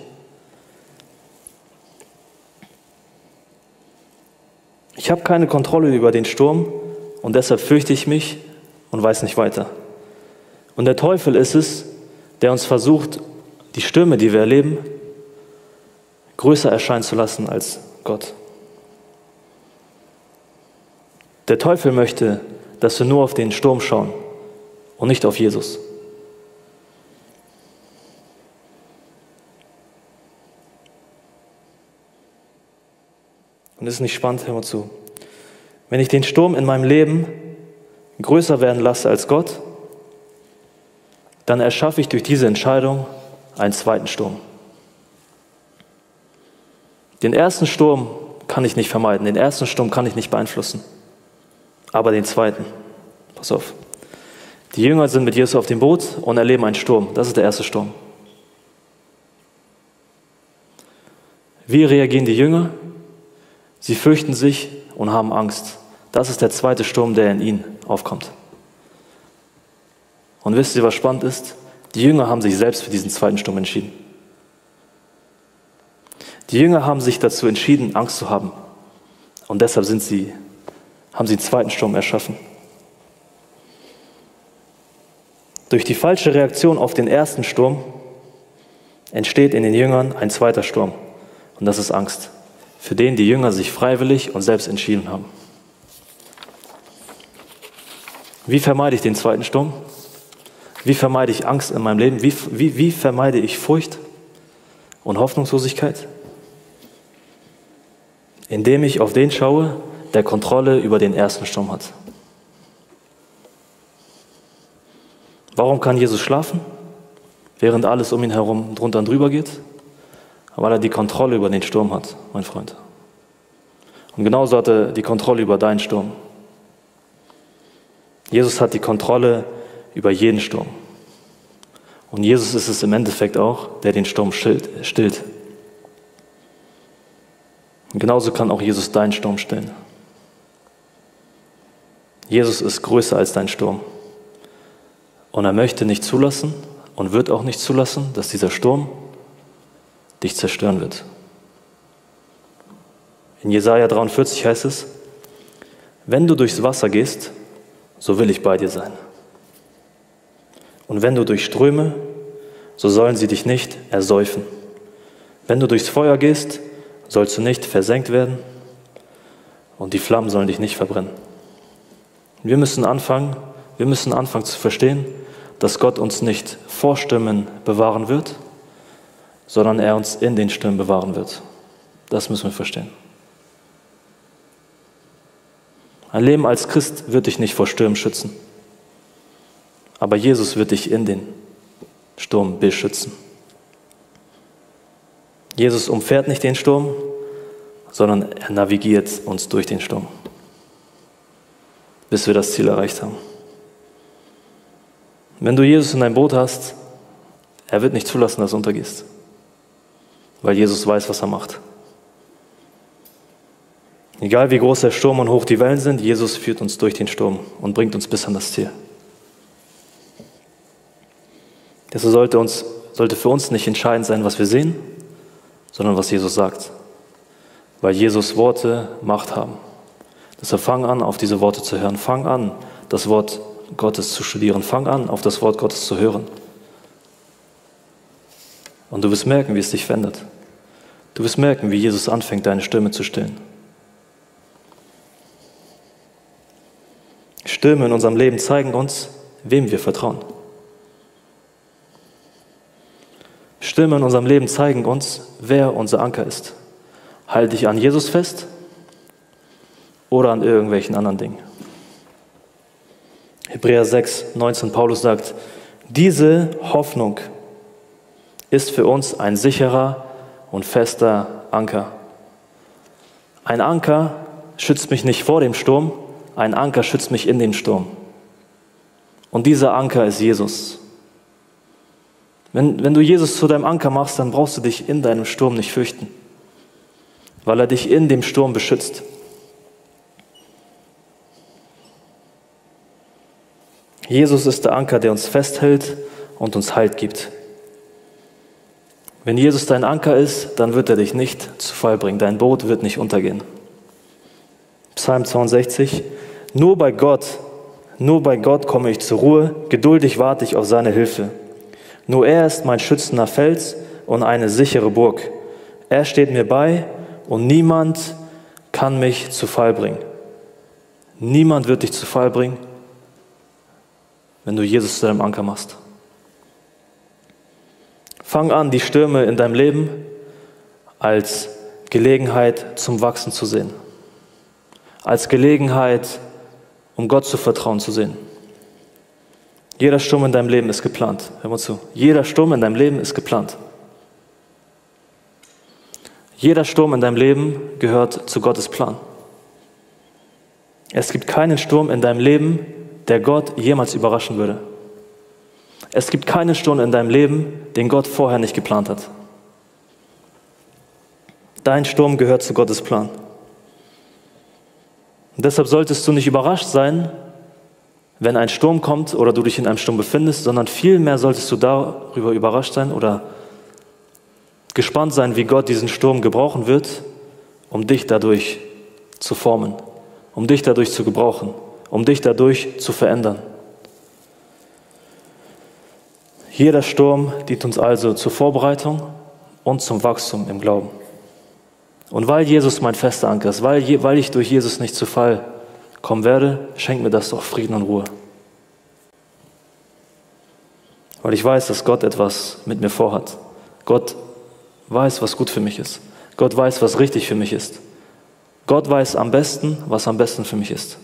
Ich habe keine Kontrolle über den Sturm und deshalb fürchte ich mich und weiß nicht weiter. Und der Teufel ist es, der uns versucht, die Stürme, die wir erleben, größer erscheinen zu lassen als Gott. Der Teufel möchte, dass wir nur auf den Sturm schauen und nicht auf Jesus. Und ist nicht spannend, hör mal zu. Wenn ich den Sturm in meinem Leben größer werden lasse als Gott, dann erschaffe ich durch diese Entscheidung einen zweiten Sturm. Den ersten Sturm kann ich nicht vermeiden, den ersten Sturm kann ich nicht beeinflussen, aber den zweiten, pass auf. Die Jünger sind mit Jesus auf dem Boot und erleben einen Sturm. Das ist der erste Sturm. Wie reagieren die Jünger? Sie fürchten sich und haben Angst. Das ist der zweite Sturm, der in ihnen aufkommt. Und wisst ihr, was spannend ist? Die Jünger haben sich selbst für diesen zweiten Sturm entschieden. Die Jünger haben sich dazu entschieden, Angst zu haben. Und deshalb sind sie, haben sie einen zweiten Sturm erschaffen. Durch die falsche Reaktion auf den ersten Sturm entsteht in den Jüngern ein zweiter Sturm. Und das ist Angst für den die Jünger sich freiwillig und selbst entschieden haben. Wie vermeide ich den zweiten Sturm? Wie vermeide ich Angst in meinem Leben? Wie, wie, wie vermeide ich Furcht und Hoffnungslosigkeit? Indem ich auf den schaue, der Kontrolle über den ersten Sturm hat. Warum kann Jesus schlafen, während alles um ihn herum drunter und drüber geht? Weil er die Kontrolle über den Sturm hat, mein Freund. Und genauso hat er die Kontrolle über deinen Sturm. Jesus hat die Kontrolle über jeden Sturm. Und Jesus ist es im Endeffekt auch, der den Sturm stillt. Und genauso kann auch Jesus deinen Sturm stillen. Jesus ist größer als dein Sturm. Und er möchte nicht zulassen und wird auch nicht zulassen, dass dieser Sturm dich zerstören wird. In Jesaja 43 heißt es: Wenn du durchs Wasser gehst, so will ich bei dir sein. Und wenn du durch Ströme, so sollen sie dich nicht ersäufen. Wenn du durchs Feuer gehst, sollst du nicht versenkt werden und die Flammen sollen dich nicht verbrennen. Wir müssen anfangen, wir müssen anfangen zu verstehen, dass Gott uns nicht vor Stimmen bewahren wird, sondern er uns in den Stürmen bewahren wird. Das müssen wir verstehen. Ein Leben als Christ wird dich nicht vor Stürmen schützen, aber Jesus wird dich in den Sturm beschützen. Jesus umfährt nicht den Sturm, sondern er navigiert uns durch den Sturm, bis wir das Ziel erreicht haben. Wenn du Jesus in dein Boot hast, er wird nicht zulassen, dass du untergehst weil Jesus weiß, was er macht. Egal wie groß der Sturm und hoch die Wellen sind, Jesus führt uns durch den Sturm und bringt uns bis an das Ziel. Deshalb sollte, uns, sollte für uns nicht entscheidend sein, was wir sehen, sondern was Jesus sagt. Weil Jesus Worte Macht haben. Deshalb fang an, auf diese Worte zu hören. Fang an, das Wort Gottes zu studieren. Fang an, auf das Wort Gottes zu hören. Und du wirst merken, wie es dich verändert. Du wirst merken, wie Jesus anfängt, deine Stimme zu stillen. Stürme in unserem Leben zeigen uns, wem wir vertrauen. Stürme in unserem Leben zeigen uns, wer unser Anker ist. Halte dich an Jesus fest oder an irgendwelchen anderen Dingen. Hebräer 6, 19, Paulus sagt, diese Hoffnung ist für uns ein sicherer und fester Anker. Ein Anker schützt mich nicht vor dem Sturm, ein Anker schützt mich in dem Sturm. Und dieser Anker ist Jesus. Wenn, wenn du Jesus zu deinem Anker machst, dann brauchst du dich in deinem Sturm nicht fürchten, weil er dich in dem Sturm beschützt. Jesus ist der Anker, der uns festhält und uns Halt gibt. Wenn Jesus dein Anker ist, dann wird er dich nicht zu Fall bringen. Dein Boot wird nicht untergehen. Psalm 62. Nur bei Gott, nur bei Gott komme ich zur Ruhe. Geduldig warte ich auf seine Hilfe. Nur er ist mein schützender Fels und eine sichere Burg. Er steht mir bei und niemand kann mich zu Fall bringen. Niemand wird dich zu Fall bringen, wenn du Jesus zu deinem Anker machst. Fang an, die Stürme in deinem Leben als Gelegenheit zum Wachsen zu sehen. Als Gelegenheit, um Gott zu vertrauen zu sehen. Jeder Sturm in deinem Leben ist geplant. Hör mal zu. Jeder Sturm in deinem Leben ist geplant. Jeder Sturm in deinem Leben gehört zu Gottes Plan. Es gibt keinen Sturm in deinem Leben, der Gott jemals überraschen würde. Es gibt keinen Sturm in deinem Leben, den Gott vorher nicht geplant hat. Dein Sturm gehört zu Gottes Plan. Und deshalb solltest du nicht überrascht sein, wenn ein Sturm kommt oder du dich in einem Sturm befindest, sondern vielmehr solltest du darüber überrascht sein oder gespannt sein, wie Gott diesen Sturm gebrauchen wird, um dich dadurch zu formen, um dich dadurch zu gebrauchen, um dich dadurch zu verändern. Jeder Sturm dient uns also zur Vorbereitung und zum Wachstum im Glauben. Und weil Jesus mein fester Anker ist, weil, weil ich durch Jesus nicht zu Fall kommen werde, schenkt mir das doch Frieden und Ruhe. Weil ich weiß, dass Gott etwas mit mir vorhat. Gott weiß, was gut für mich ist. Gott weiß, was richtig für mich ist. Gott weiß am besten, was am besten für mich ist.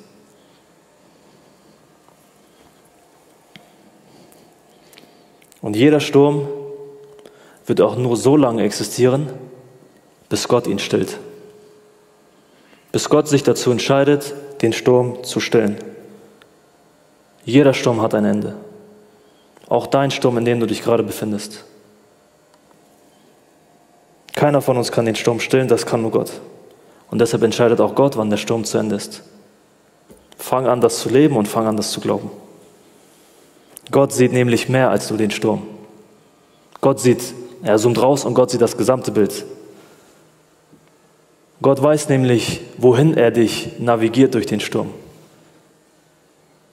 Und jeder Sturm wird auch nur so lange existieren, bis Gott ihn stillt. Bis Gott sich dazu entscheidet, den Sturm zu stillen. Jeder Sturm hat ein Ende. Auch dein Sturm, in dem du dich gerade befindest. Keiner von uns kann den Sturm stillen, das kann nur Gott. Und deshalb entscheidet auch Gott, wann der Sturm zu Ende ist. Fang an, das zu leben und fang an, das zu glauben. Gott sieht nämlich mehr als nur den Sturm. Gott sieht, er zoomt raus und Gott sieht das gesamte Bild. Gott weiß nämlich, wohin er dich navigiert durch den Sturm.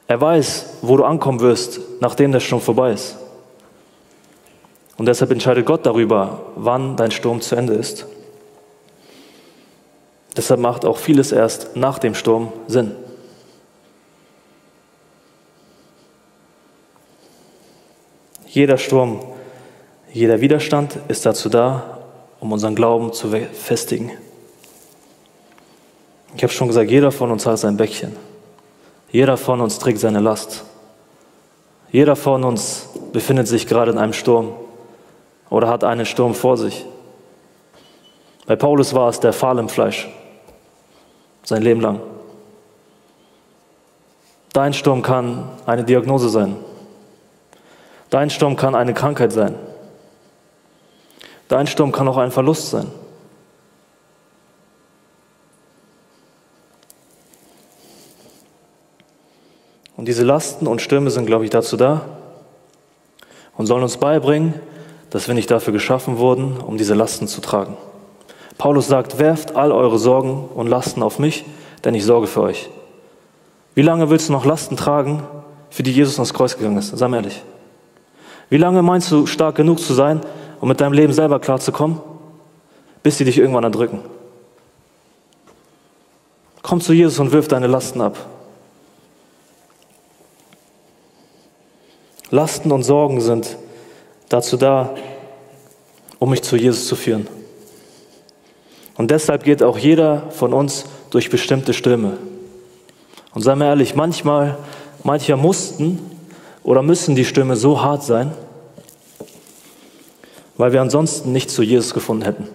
Er weiß, wo du ankommen wirst, nachdem der Sturm vorbei ist. Und deshalb entscheidet Gott darüber, wann dein Sturm zu Ende ist. Deshalb macht auch vieles erst nach dem Sturm Sinn. Jeder Sturm, jeder Widerstand ist dazu da, um unseren Glauben zu festigen. Ich habe schon gesagt, jeder von uns hat sein Bäckchen. Jeder von uns trägt seine Last. Jeder von uns befindet sich gerade in einem Sturm oder hat einen Sturm vor sich. Bei Paulus war es der Pfahl im Fleisch, sein Leben lang. Dein Sturm kann eine Diagnose sein. Dein Sturm kann eine Krankheit sein. Dein Sturm kann auch ein Verlust sein. Und diese Lasten und Stürme sind, glaube ich, dazu da und sollen uns beibringen, dass wir nicht dafür geschaffen wurden, um diese Lasten zu tragen. Paulus sagt, werft all eure Sorgen und Lasten auf mich, denn ich sorge für euch. Wie lange willst du noch Lasten tragen, für die Jesus ans Kreuz gegangen ist? Sei mal ehrlich. Wie lange meinst du, stark genug zu sein, um mit deinem Leben selber klarzukommen, bis sie dich irgendwann erdrücken? Komm zu Jesus und wirf deine Lasten ab. Lasten und Sorgen sind dazu da, um mich zu Jesus zu führen. Und deshalb geht auch jeder von uns durch bestimmte Stürme. Und seien wir ehrlich, manchmal, mancher mussten oder müssen die Stürme so hart sein, weil wir ansonsten nicht zu Jesus gefunden hätten.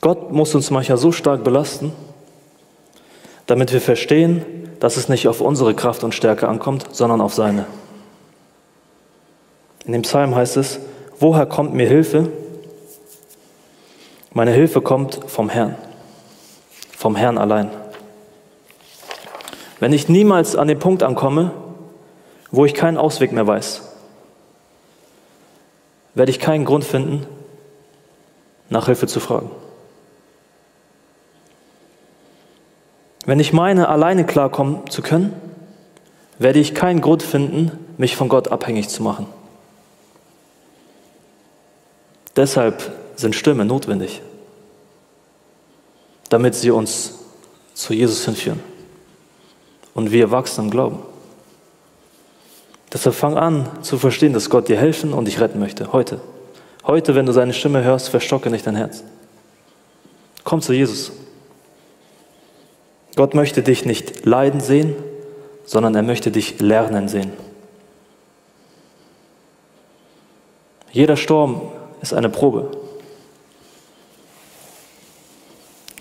Gott muss uns manchmal so stark belasten, damit wir verstehen, dass es nicht auf unsere Kraft und Stärke ankommt, sondern auf seine. In dem Psalm heißt es, woher kommt mir Hilfe? Meine Hilfe kommt vom Herrn, vom Herrn allein. Wenn ich niemals an den Punkt ankomme, wo ich keinen Ausweg mehr weiß, werde ich keinen Grund finden, nach Hilfe zu fragen. Wenn ich meine, alleine klarkommen zu können, werde ich keinen Grund finden, mich von Gott abhängig zu machen. Deshalb sind Stürme notwendig, damit sie uns zu Jesus hinführen. Und wir wachsen im Glauben. Deshalb fang an zu verstehen, dass Gott dir helfen und dich retten möchte. Heute. Heute, wenn du seine Stimme hörst, verstocke nicht dein Herz. Komm zu Jesus. Gott möchte dich nicht leiden sehen, sondern er möchte dich lernen sehen. Jeder Sturm ist eine Probe.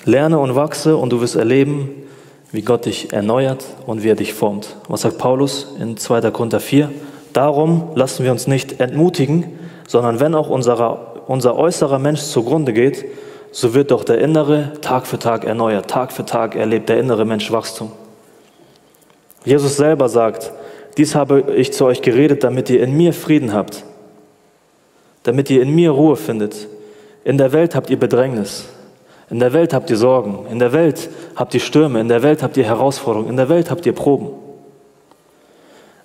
Lerne und wachse und du wirst erleben, wie Gott dich erneuert und wie er dich formt. Was sagt Paulus in 2. Korinther 4? Darum lassen wir uns nicht entmutigen, sondern wenn auch unser, unser äußerer Mensch zugrunde geht, so wird doch der innere Tag für Tag erneuert. Tag für Tag erlebt der innere Mensch Wachstum. Jesus selber sagt, dies habe ich zu euch geredet, damit ihr in mir Frieden habt, damit ihr in mir Ruhe findet. In der Welt habt ihr Bedrängnis, in der Welt habt ihr Sorgen, in der Welt habt ihr Stürme, in der Welt habt ihr Herausforderungen, in der Welt habt ihr Proben.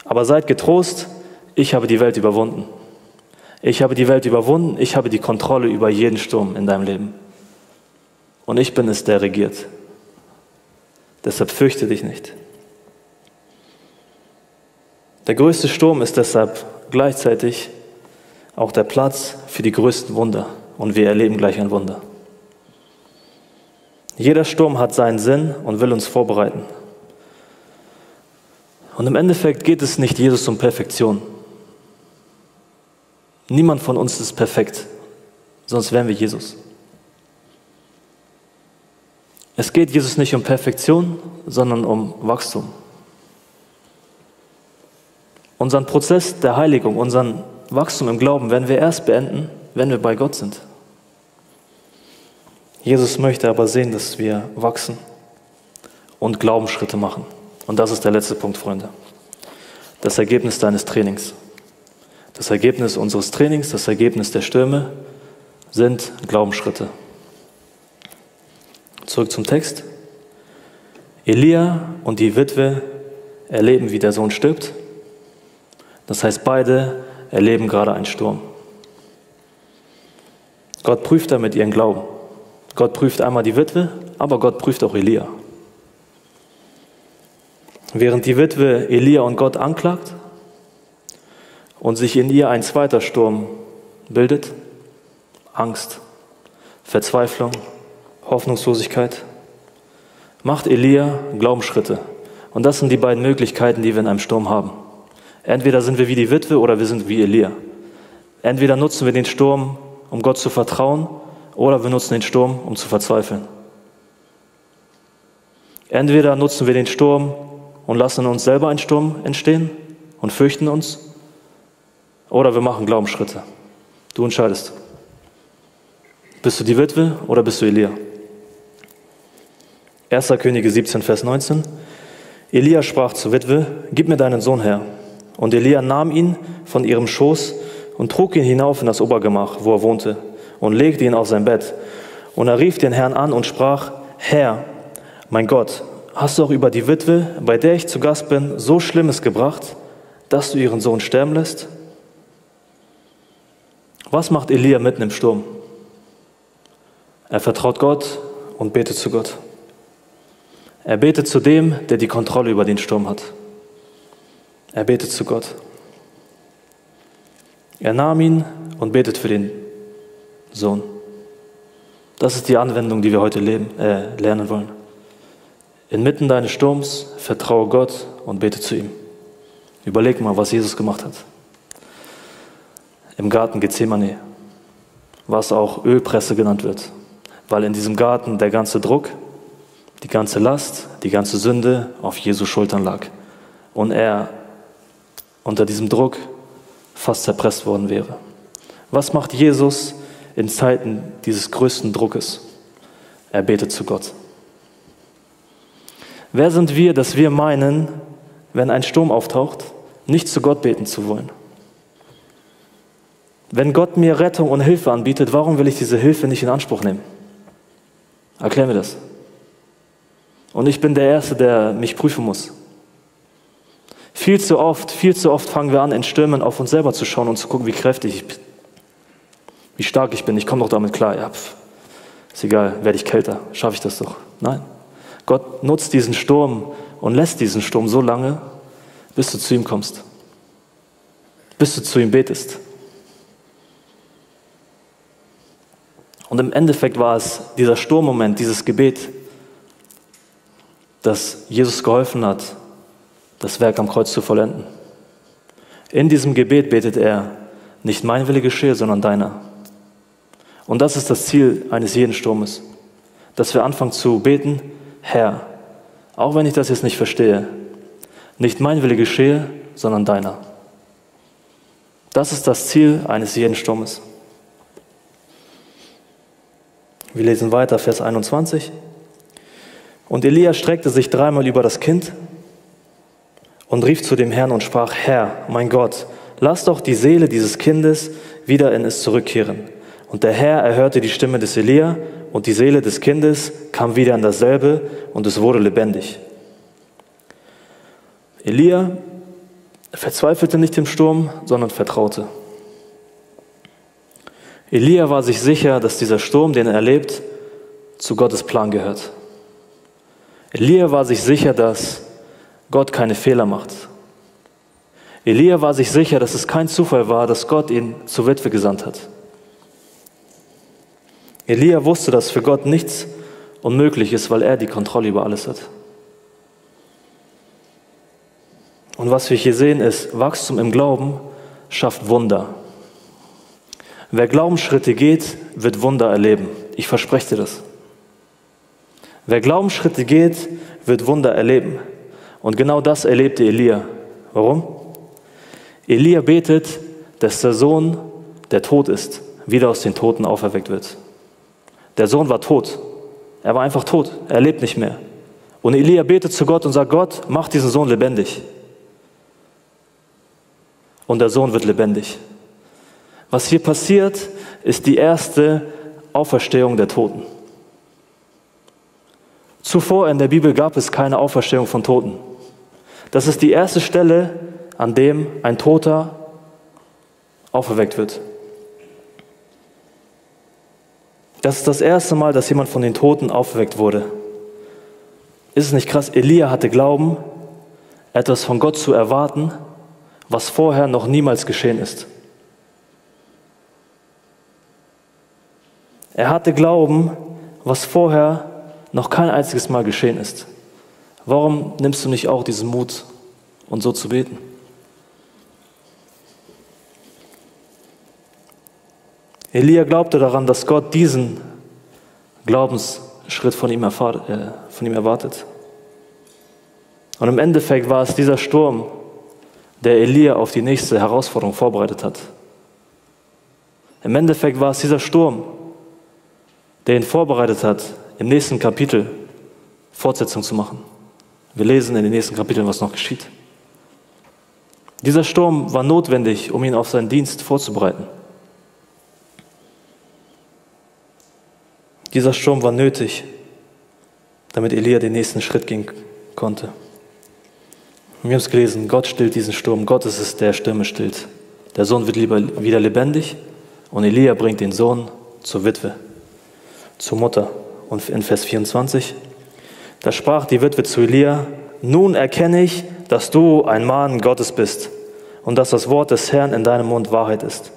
Aber seid getrost, ich habe die Welt überwunden. Ich habe die Welt überwunden, ich habe die Kontrolle über jeden Sturm in deinem Leben. Und ich bin es, der regiert. Deshalb fürchte dich nicht. Der größte Sturm ist deshalb gleichzeitig auch der Platz für die größten Wunder. Und wir erleben gleich ein Wunder. Jeder Sturm hat seinen Sinn und will uns vorbereiten. Und im Endeffekt geht es nicht Jesus um Perfektion. Niemand von uns ist perfekt, sonst wären wir Jesus. Es geht Jesus nicht um Perfektion, sondern um Wachstum. Unseren Prozess der Heiligung, unseren Wachstum im Glauben werden wir erst beenden, wenn wir bei Gott sind. Jesus möchte aber sehen, dass wir wachsen und Glaubensschritte machen. Und das ist der letzte Punkt, Freunde. Das Ergebnis deines Trainings. Das Ergebnis unseres Trainings, das Ergebnis der Stürme sind Glaubensschritte. Zurück zum Text. Elia und die Witwe erleben, wie der Sohn stirbt. Das heißt, beide erleben gerade einen Sturm. Gott prüft damit ihren Glauben. Gott prüft einmal die Witwe, aber Gott prüft auch Elia. Während die Witwe Elia und Gott anklagt und sich in ihr ein zweiter Sturm bildet, Angst, Verzweiflung, Hoffnungslosigkeit, macht Elia Glaubensschritte. Und das sind die beiden Möglichkeiten, die wir in einem Sturm haben. Entweder sind wir wie die Witwe oder wir sind wie Elia. Entweder nutzen wir den Sturm, um Gott zu vertrauen, oder wir nutzen den Sturm, um zu verzweifeln. Entweder nutzen wir den Sturm und lassen uns selber einen Sturm entstehen und fürchten uns, oder wir machen Glaubensschritte. Du entscheidest. Bist du die Witwe oder bist du Elia? 1. Könige 17, Vers 19. Elia sprach zur Witwe, gib mir deinen Sohn her. Und Elia nahm ihn von ihrem Schoß und trug ihn hinauf in das Obergemach, wo er wohnte und legte ihn auf sein Bett. Und er rief den Herrn an und sprach, Herr, mein Gott, hast du auch über die Witwe, bei der ich zu Gast bin, so Schlimmes gebracht, dass du ihren Sohn sterben lässt? Was macht Elia mitten im Sturm? Er vertraut Gott und betet zu Gott. Er betet zu dem, der die Kontrolle über den Sturm hat. Er betet zu Gott. Er nahm ihn und betet für den Sohn. Das ist die Anwendung, die wir heute leben, äh, lernen wollen. Inmitten deines Sturms vertraue Gott und bete zu ihm. Überleg mal, was Jesus gemacht hat. Im Garten Gethsemane, was auch Ölpresse genannt wird, weil in diesem Garten der ganze Druck, die ganze Last, die ganze Sünde auf Jesu Schultern lag und er unter diesem Druck fast zerpresst worden wäre. Was macht Jesus in Zeiten dieses größten Druckes. Er betet zu Gott. Wer sind wir, dass wir meinen, wenn ein Sturm auftaucht, nicht zu Gott beten zu wollen? Wenn Gott mir Rettung und Hilfe anbietet, warum will ich diese Hilfe nicht in Anspruch nehmen? Erklär mir das. Und ich bin der Erste, der mich prüfen muss. Viel zu oft, viel zu oft fangen wir an, in Stürmen auf uns selber zu schauen und zu gucken, wie kräftig ich bin wie stark ich bin, ich komme doch damit klar. Ja, pf, ist egal, werde ich kälter, schaffe ich das doch. Nein. Gott nutzt diesen Sturm und lässt diesen Sturm so lange, bis du zu ihm kommst, bis du zu ihm betest. Und im Endeffekt war es dieser Sturmmoment, dieses Gebet, das Jesus geholfen hat, das Werk am Kreuz zu vollenden. In diesem Gebet betet er, nicht mein Wille geschehe, sondern deiner. Und das ist das Ziel eines jeden Sturmes, dass wir anfangen zu beten, Herr, auch wenn ich das jetzt nicht verstehe, nicht mein Wille geschehe, sondern deiner. Das ist das Ziel eines jeden Sturmes. Wir lesen weiter, Vers 21. Und Elia streckte sich dreimal über das Kind und rief zu dem Herrn und sprach, Herr, mein Gott, lass doch die Seele dieses Kindes wieder in es zurückkehren. Und der Herr erhörte die Stimme des Elia und die Seele des Kindes kam wieder in dasselbe und es wurde lebendig. Elia verzweifelte nicht im Sturm, sondern vertraute. Elia war sich sicher, dass dieser Sturm, den er erlebt, zu Gottes Plan gehört. Elia war sich sicher, dass Gott keine Fehler macht. Elia war sich sicher, dass es kein Zufall war, dass Gott ihn zur Witwe gesandt hat. Elia wusste, dass für Gott nichts unmöglich ist, weil er die Kontrolle über alles hat. Und was wir hier sehen, ist, Wachstum im Glauben schafft Wunder. Wer Glaubensschritte geht, wird Wunder erleben. Ich verspreche dir das. Wer Glaubensschritte geht, wird Wunder erleben. Und genau das erlebte Elia. Warum? Elia betet, dass der Sohn, der tot ist, wieder aus den Toten auferweckt wird. Der Sohn war tot. Er war einfach tot. Er lebt nicht mehr. Und Elia betet zu Gott und sagt, Gott, mach diesen Sohn lebendig. Und der Sohn wird lebendig. Was hier passiert, ist die erste Auferstehung der Toten. Zuvor in der Bibel gab es keine Auferstehung von Toten. Das ist die erste Stelle, an dem ein Toter auferweckt wird. Das ist das erste Mal, dass jemand von den Toten auferweckt wurde. Ist es nicht krass? Elia hatte Glauben, etwas von Gott zu erwarten, was vorher noch niemals geschehen ist. Er hatte Glauben, was vorher noch kein einziges Mal geschehen ist. Warum nimmst du nicht auch diesen Mut, und so zu beten? Elia glaubte daran, dass Gott diesen Glaubensschritt von ihm, erfahr, äh, von ihm erwartet. Und im Endeffekt war es dieser Sturm, der Elia auf die nächste Herausforderung vorbereitet hat. Im Endeffekt war es dieser Sturm, der ihn vorbereitet hat, im nächsten Kapitel Fortsetzung zu machen. Wir lesen in den nächsten Kapiteln, was noch geschieht. Dieser Sturm war notwendig, um ihn auf seinen Dienst vorzubereiten. Dieser Sturm war nötig, damit Elia den nächsten Schritt gehen konnte. Wir haben es gelesen, Gott stillt diesen Sturm, Gott ist es, der Stürme stillt. Der Sohn wird lieber wieder lebendig und Elia bringt den Sohn zur Witwe, zur Mutter. Und in Vers 24, da sprach die Witwe zu Elia, nun erkenne ich, dass du ein Mann Gottes bist und dass das Wort des Herrn in deinem Mund Wahrheit ist.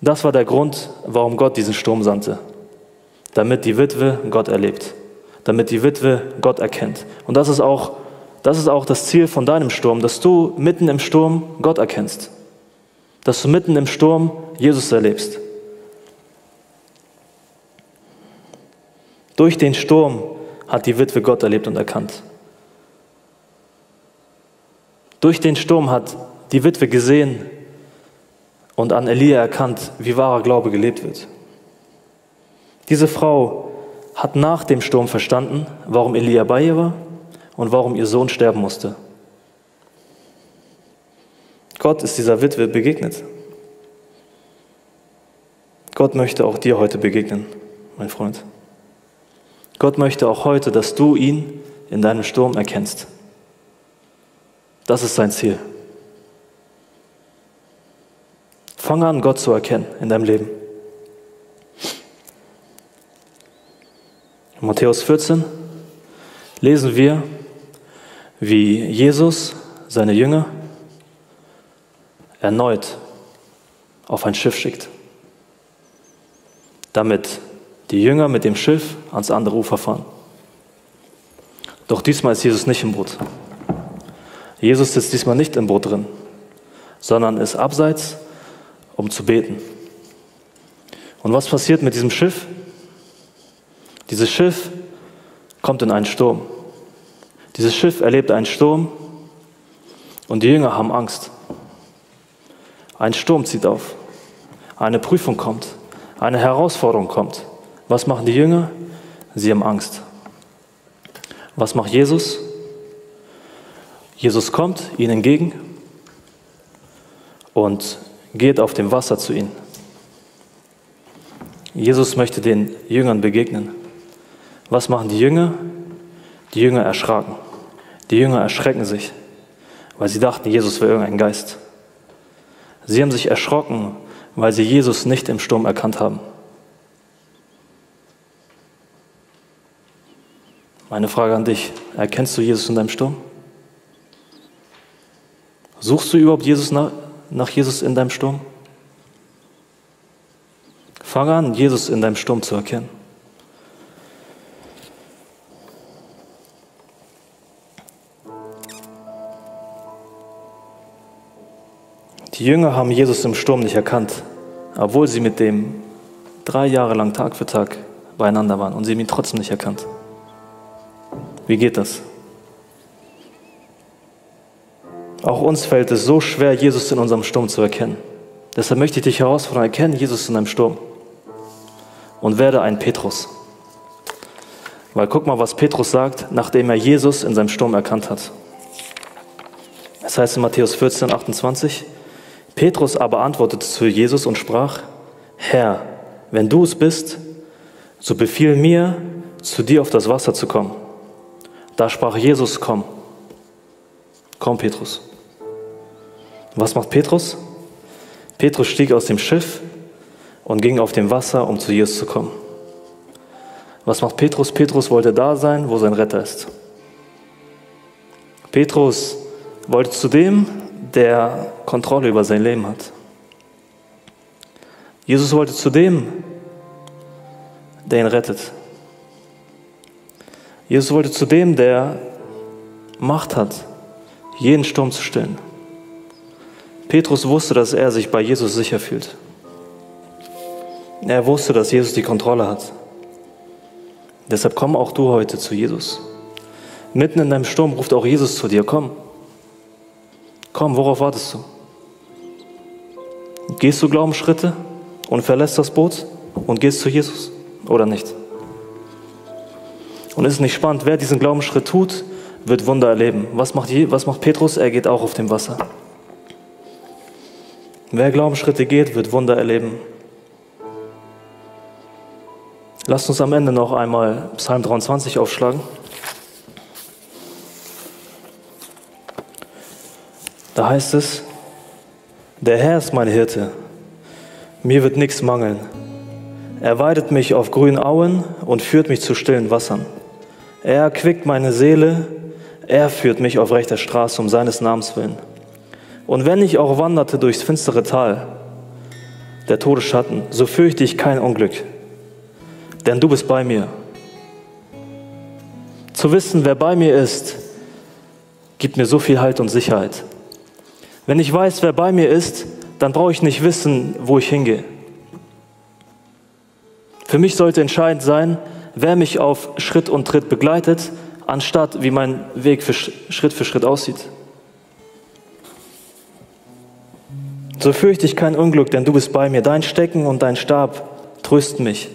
Das war der Grund, warum Gott diesen Sturm sandte, damit die Witwe Gott erlebt, damit die Witwe Gott erkennt. Und das ist auch das, ist auch das Ziel von deinem Sturm, dass du mitten im Sturm Gott erkennst, dass du mitten im Sturm Jesus erlebst. Durch den Sturm hat die Witwe Gott erlebt und erkannt. Durch den Sturm hat die Witwe gesehen und an Elia erkannt, wie wahrer Glaube gelebt wird. Diese Frau hat nach dem Sturm verstanden, warum Elia bei ihr war und warum ihr Sohn sterben musste. Gott ist dieser Witwe begegnet. Gott möchte auch dir heute begegnen, mein Freund. Gott möchte auch heute, dass du ihn in deinem Sturm erkennst. Das ist sein Ziel. Fang an, Gott zu erkennen in deinem Leben. Matthäus 14, lesen wir, wie Jesus seine Jünger erneut auf ein Schiff schickt, damit die Jünger mit dem Schiff ans andere Ufer fahren. Doch diesmal ist Jesus nicht im Boot. Jesus sitzt diesmal nicht im Boot drin, sondern ist abseits, um zu beten. Und was passiert mit diesem Schiff? Dieses Schiff kommt in einen Sturm. Dieses Schiff erlebt einen Sturm und die Jünger haben Angst. Ein Sturm zieht auf, eine Prüfung kommt, eine Herausforderung kommt. Was machen die Jünger? Sie haben Angst. Was macht Jesus? Jesus kommt ihnen entgegen und geht auf dem Wasser zu ihnen. Jesus möchte den Jüngern begegnen. Was machen die Jünger? Die Jünger erschraken. Die Jünger erschrecken sich, weil sie dachten, Jesus wäre irgendein Geist. Sie haben sich erschrocken, weil sie Jesus nicht im Sturm erkannt haben. Meine Frage an dich, erkennst du Jesus in deinem Sturm? Suchst du überhaupt Jesus nach, nach Jesus in deinem Sturm? Fang an, Jesus in deinem Sturm zu erkennen. Die Jünger haben Jesus im Sturm nicht erkannt, obwohl sie mit dem drei Jahre lang Tag für Tag beieinander waren und sie haben ihn trotzdem nicht erkannt. Wie geht das? Auch uns fällt es so schwer, Jesus in unserem Sturm zu erkennen. Deshalb möchte ich dich herausfordern, erkenne Jesus in deinem Sturm und werde ein Petrus. Weil guck mal, was Petrus sagt, nachdem er Jesus in seinem Sturm erkannt hat. Es heißt in Matthäus 14, 28, Petrus aber antwortete zu Jesus und sprach, Herr, wenn du es bist, so befiehl mir, zu dir auf das Wasser zu kommen. Da sprach Jesus, komm. Komm, Petrus. Was macht Petrus? Petrus stieg aus dem Schiff und ging auf dem Wasser, um zu Jesus zu kommen. Was macht Petrus? Petrus wollte da sein, wo sein Retter ist. Petrus wollte zu dem, der Kontrolle über sein Leben hat. Jesus wollte zu dem, der ihn rettet. Jesus wollte zu dem, der Macht hat, jeden Sturm zu stillen. Petrus wusste, dass er sich bei Jesus sicher fühlt. Er wusste, dass Jesus die Kontrolle hat. Deshalb komm auch du heute zu Jesus. Mitten in deinem Sturm ruft auch Jesus zu dir, komm. Komm, worauf wartest du? Gehst du Glaubensschritte und verlässt das Boot und gehst zu Jesus oder nicht? Und es ist nicht spannend, wer diesen Glaubensschritt tut, wird Wunder erleben. Was macht, was macht Petrus? Er geht auch auf dem Wasser. Wer Glaubensschritte geht, wird Wunder erleben. Lasst uns am Ende noch einmal Psalm 23 aufschlagen. Da heißt es, der Herr ist mein Hirte, mir wird nichts mangeln. Er weidet mich auf grünen Auen und führt mich zu stillen Wassern. Er erquickt meine Seele, er führt mich auf rechter Straße um seines Namens willen. Und wenn ich auch wanderte durchs finstere Tal der Todesschatten, so fürchte ich kein Unglück, denn du bist bei mir. Zu wissen, wer bei mir ist, gibt mir so viel Halt und Sicherheit. Wenn ich weiß, wer bei mir ist, dann brauche ich nicht wissen, wo ich hingehe. Für mich sollte entscheidend sein, wer mich auf Schritt und Tritt begleitet, anstatt wie mein Weg für Schritt für Schritt aussieht. So fürchte ich kein Unglück, denn du bist bei mir. Dein Stecken und dein Stab trösten mich.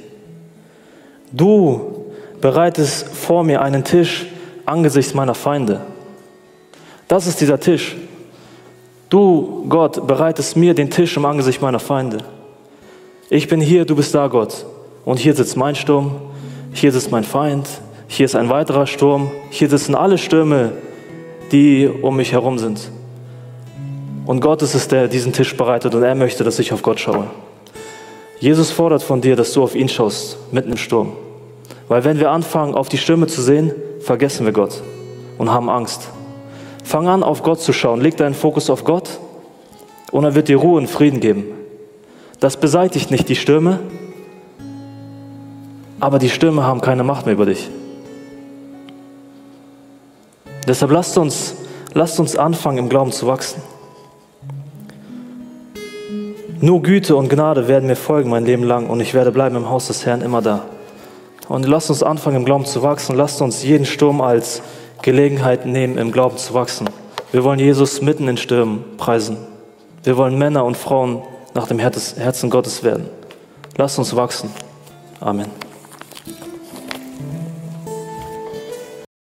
Du bereitest vor mir einen Tisch angesichts meiner Feinde. Das ist dieser Tisch. Du, Gott, bereitest mir den Tisch im Angesicht meiner Feinde. Ich bin hier, du bist da, Gott. Und hier sitzt mein Sturm, hier sitzt mein Feind, hier ist ein weiterer Sturm, hier sitzen alle Stürme, die um mich herum sind. Und Gott ist es, der diesen Tisch bereitet und er möchte, dass ich auf Gott schaue. Jesus fordert von dir, dass du auf ihn schaust, mitten im Sturm. Weil wenn wir anfangen, auf die Stürme zu sehen, vergessen wir Gott und haben Angst. Fang an, auf Gott zu schauen. Leg deinen Fokus auf Gott und er wird dir Ruhe und Frieden geben. Das beseitigt nicht die Stürme, aber die Stürme haben keine Macht mehr über dich. Deshalb lasst uns, lasst uns anfangen, im Glauben zu wachsen. Nur Güte und Gnade werden mir folgen mein Leben lang und ich werde bleiben im Haus des Herrn immer da. Und lasst uns anfangen, im Glauben zu wachsen. Lasst uns jeden Sturm als Gelegenheit nehmen, im Glauben zu wachsen. Wir wollen Jesus mitten in Stürmen preisen. Wir wollen Männer und Frauen nach dem Herzen Gottes werden. Lasst uns wachsen. Amen.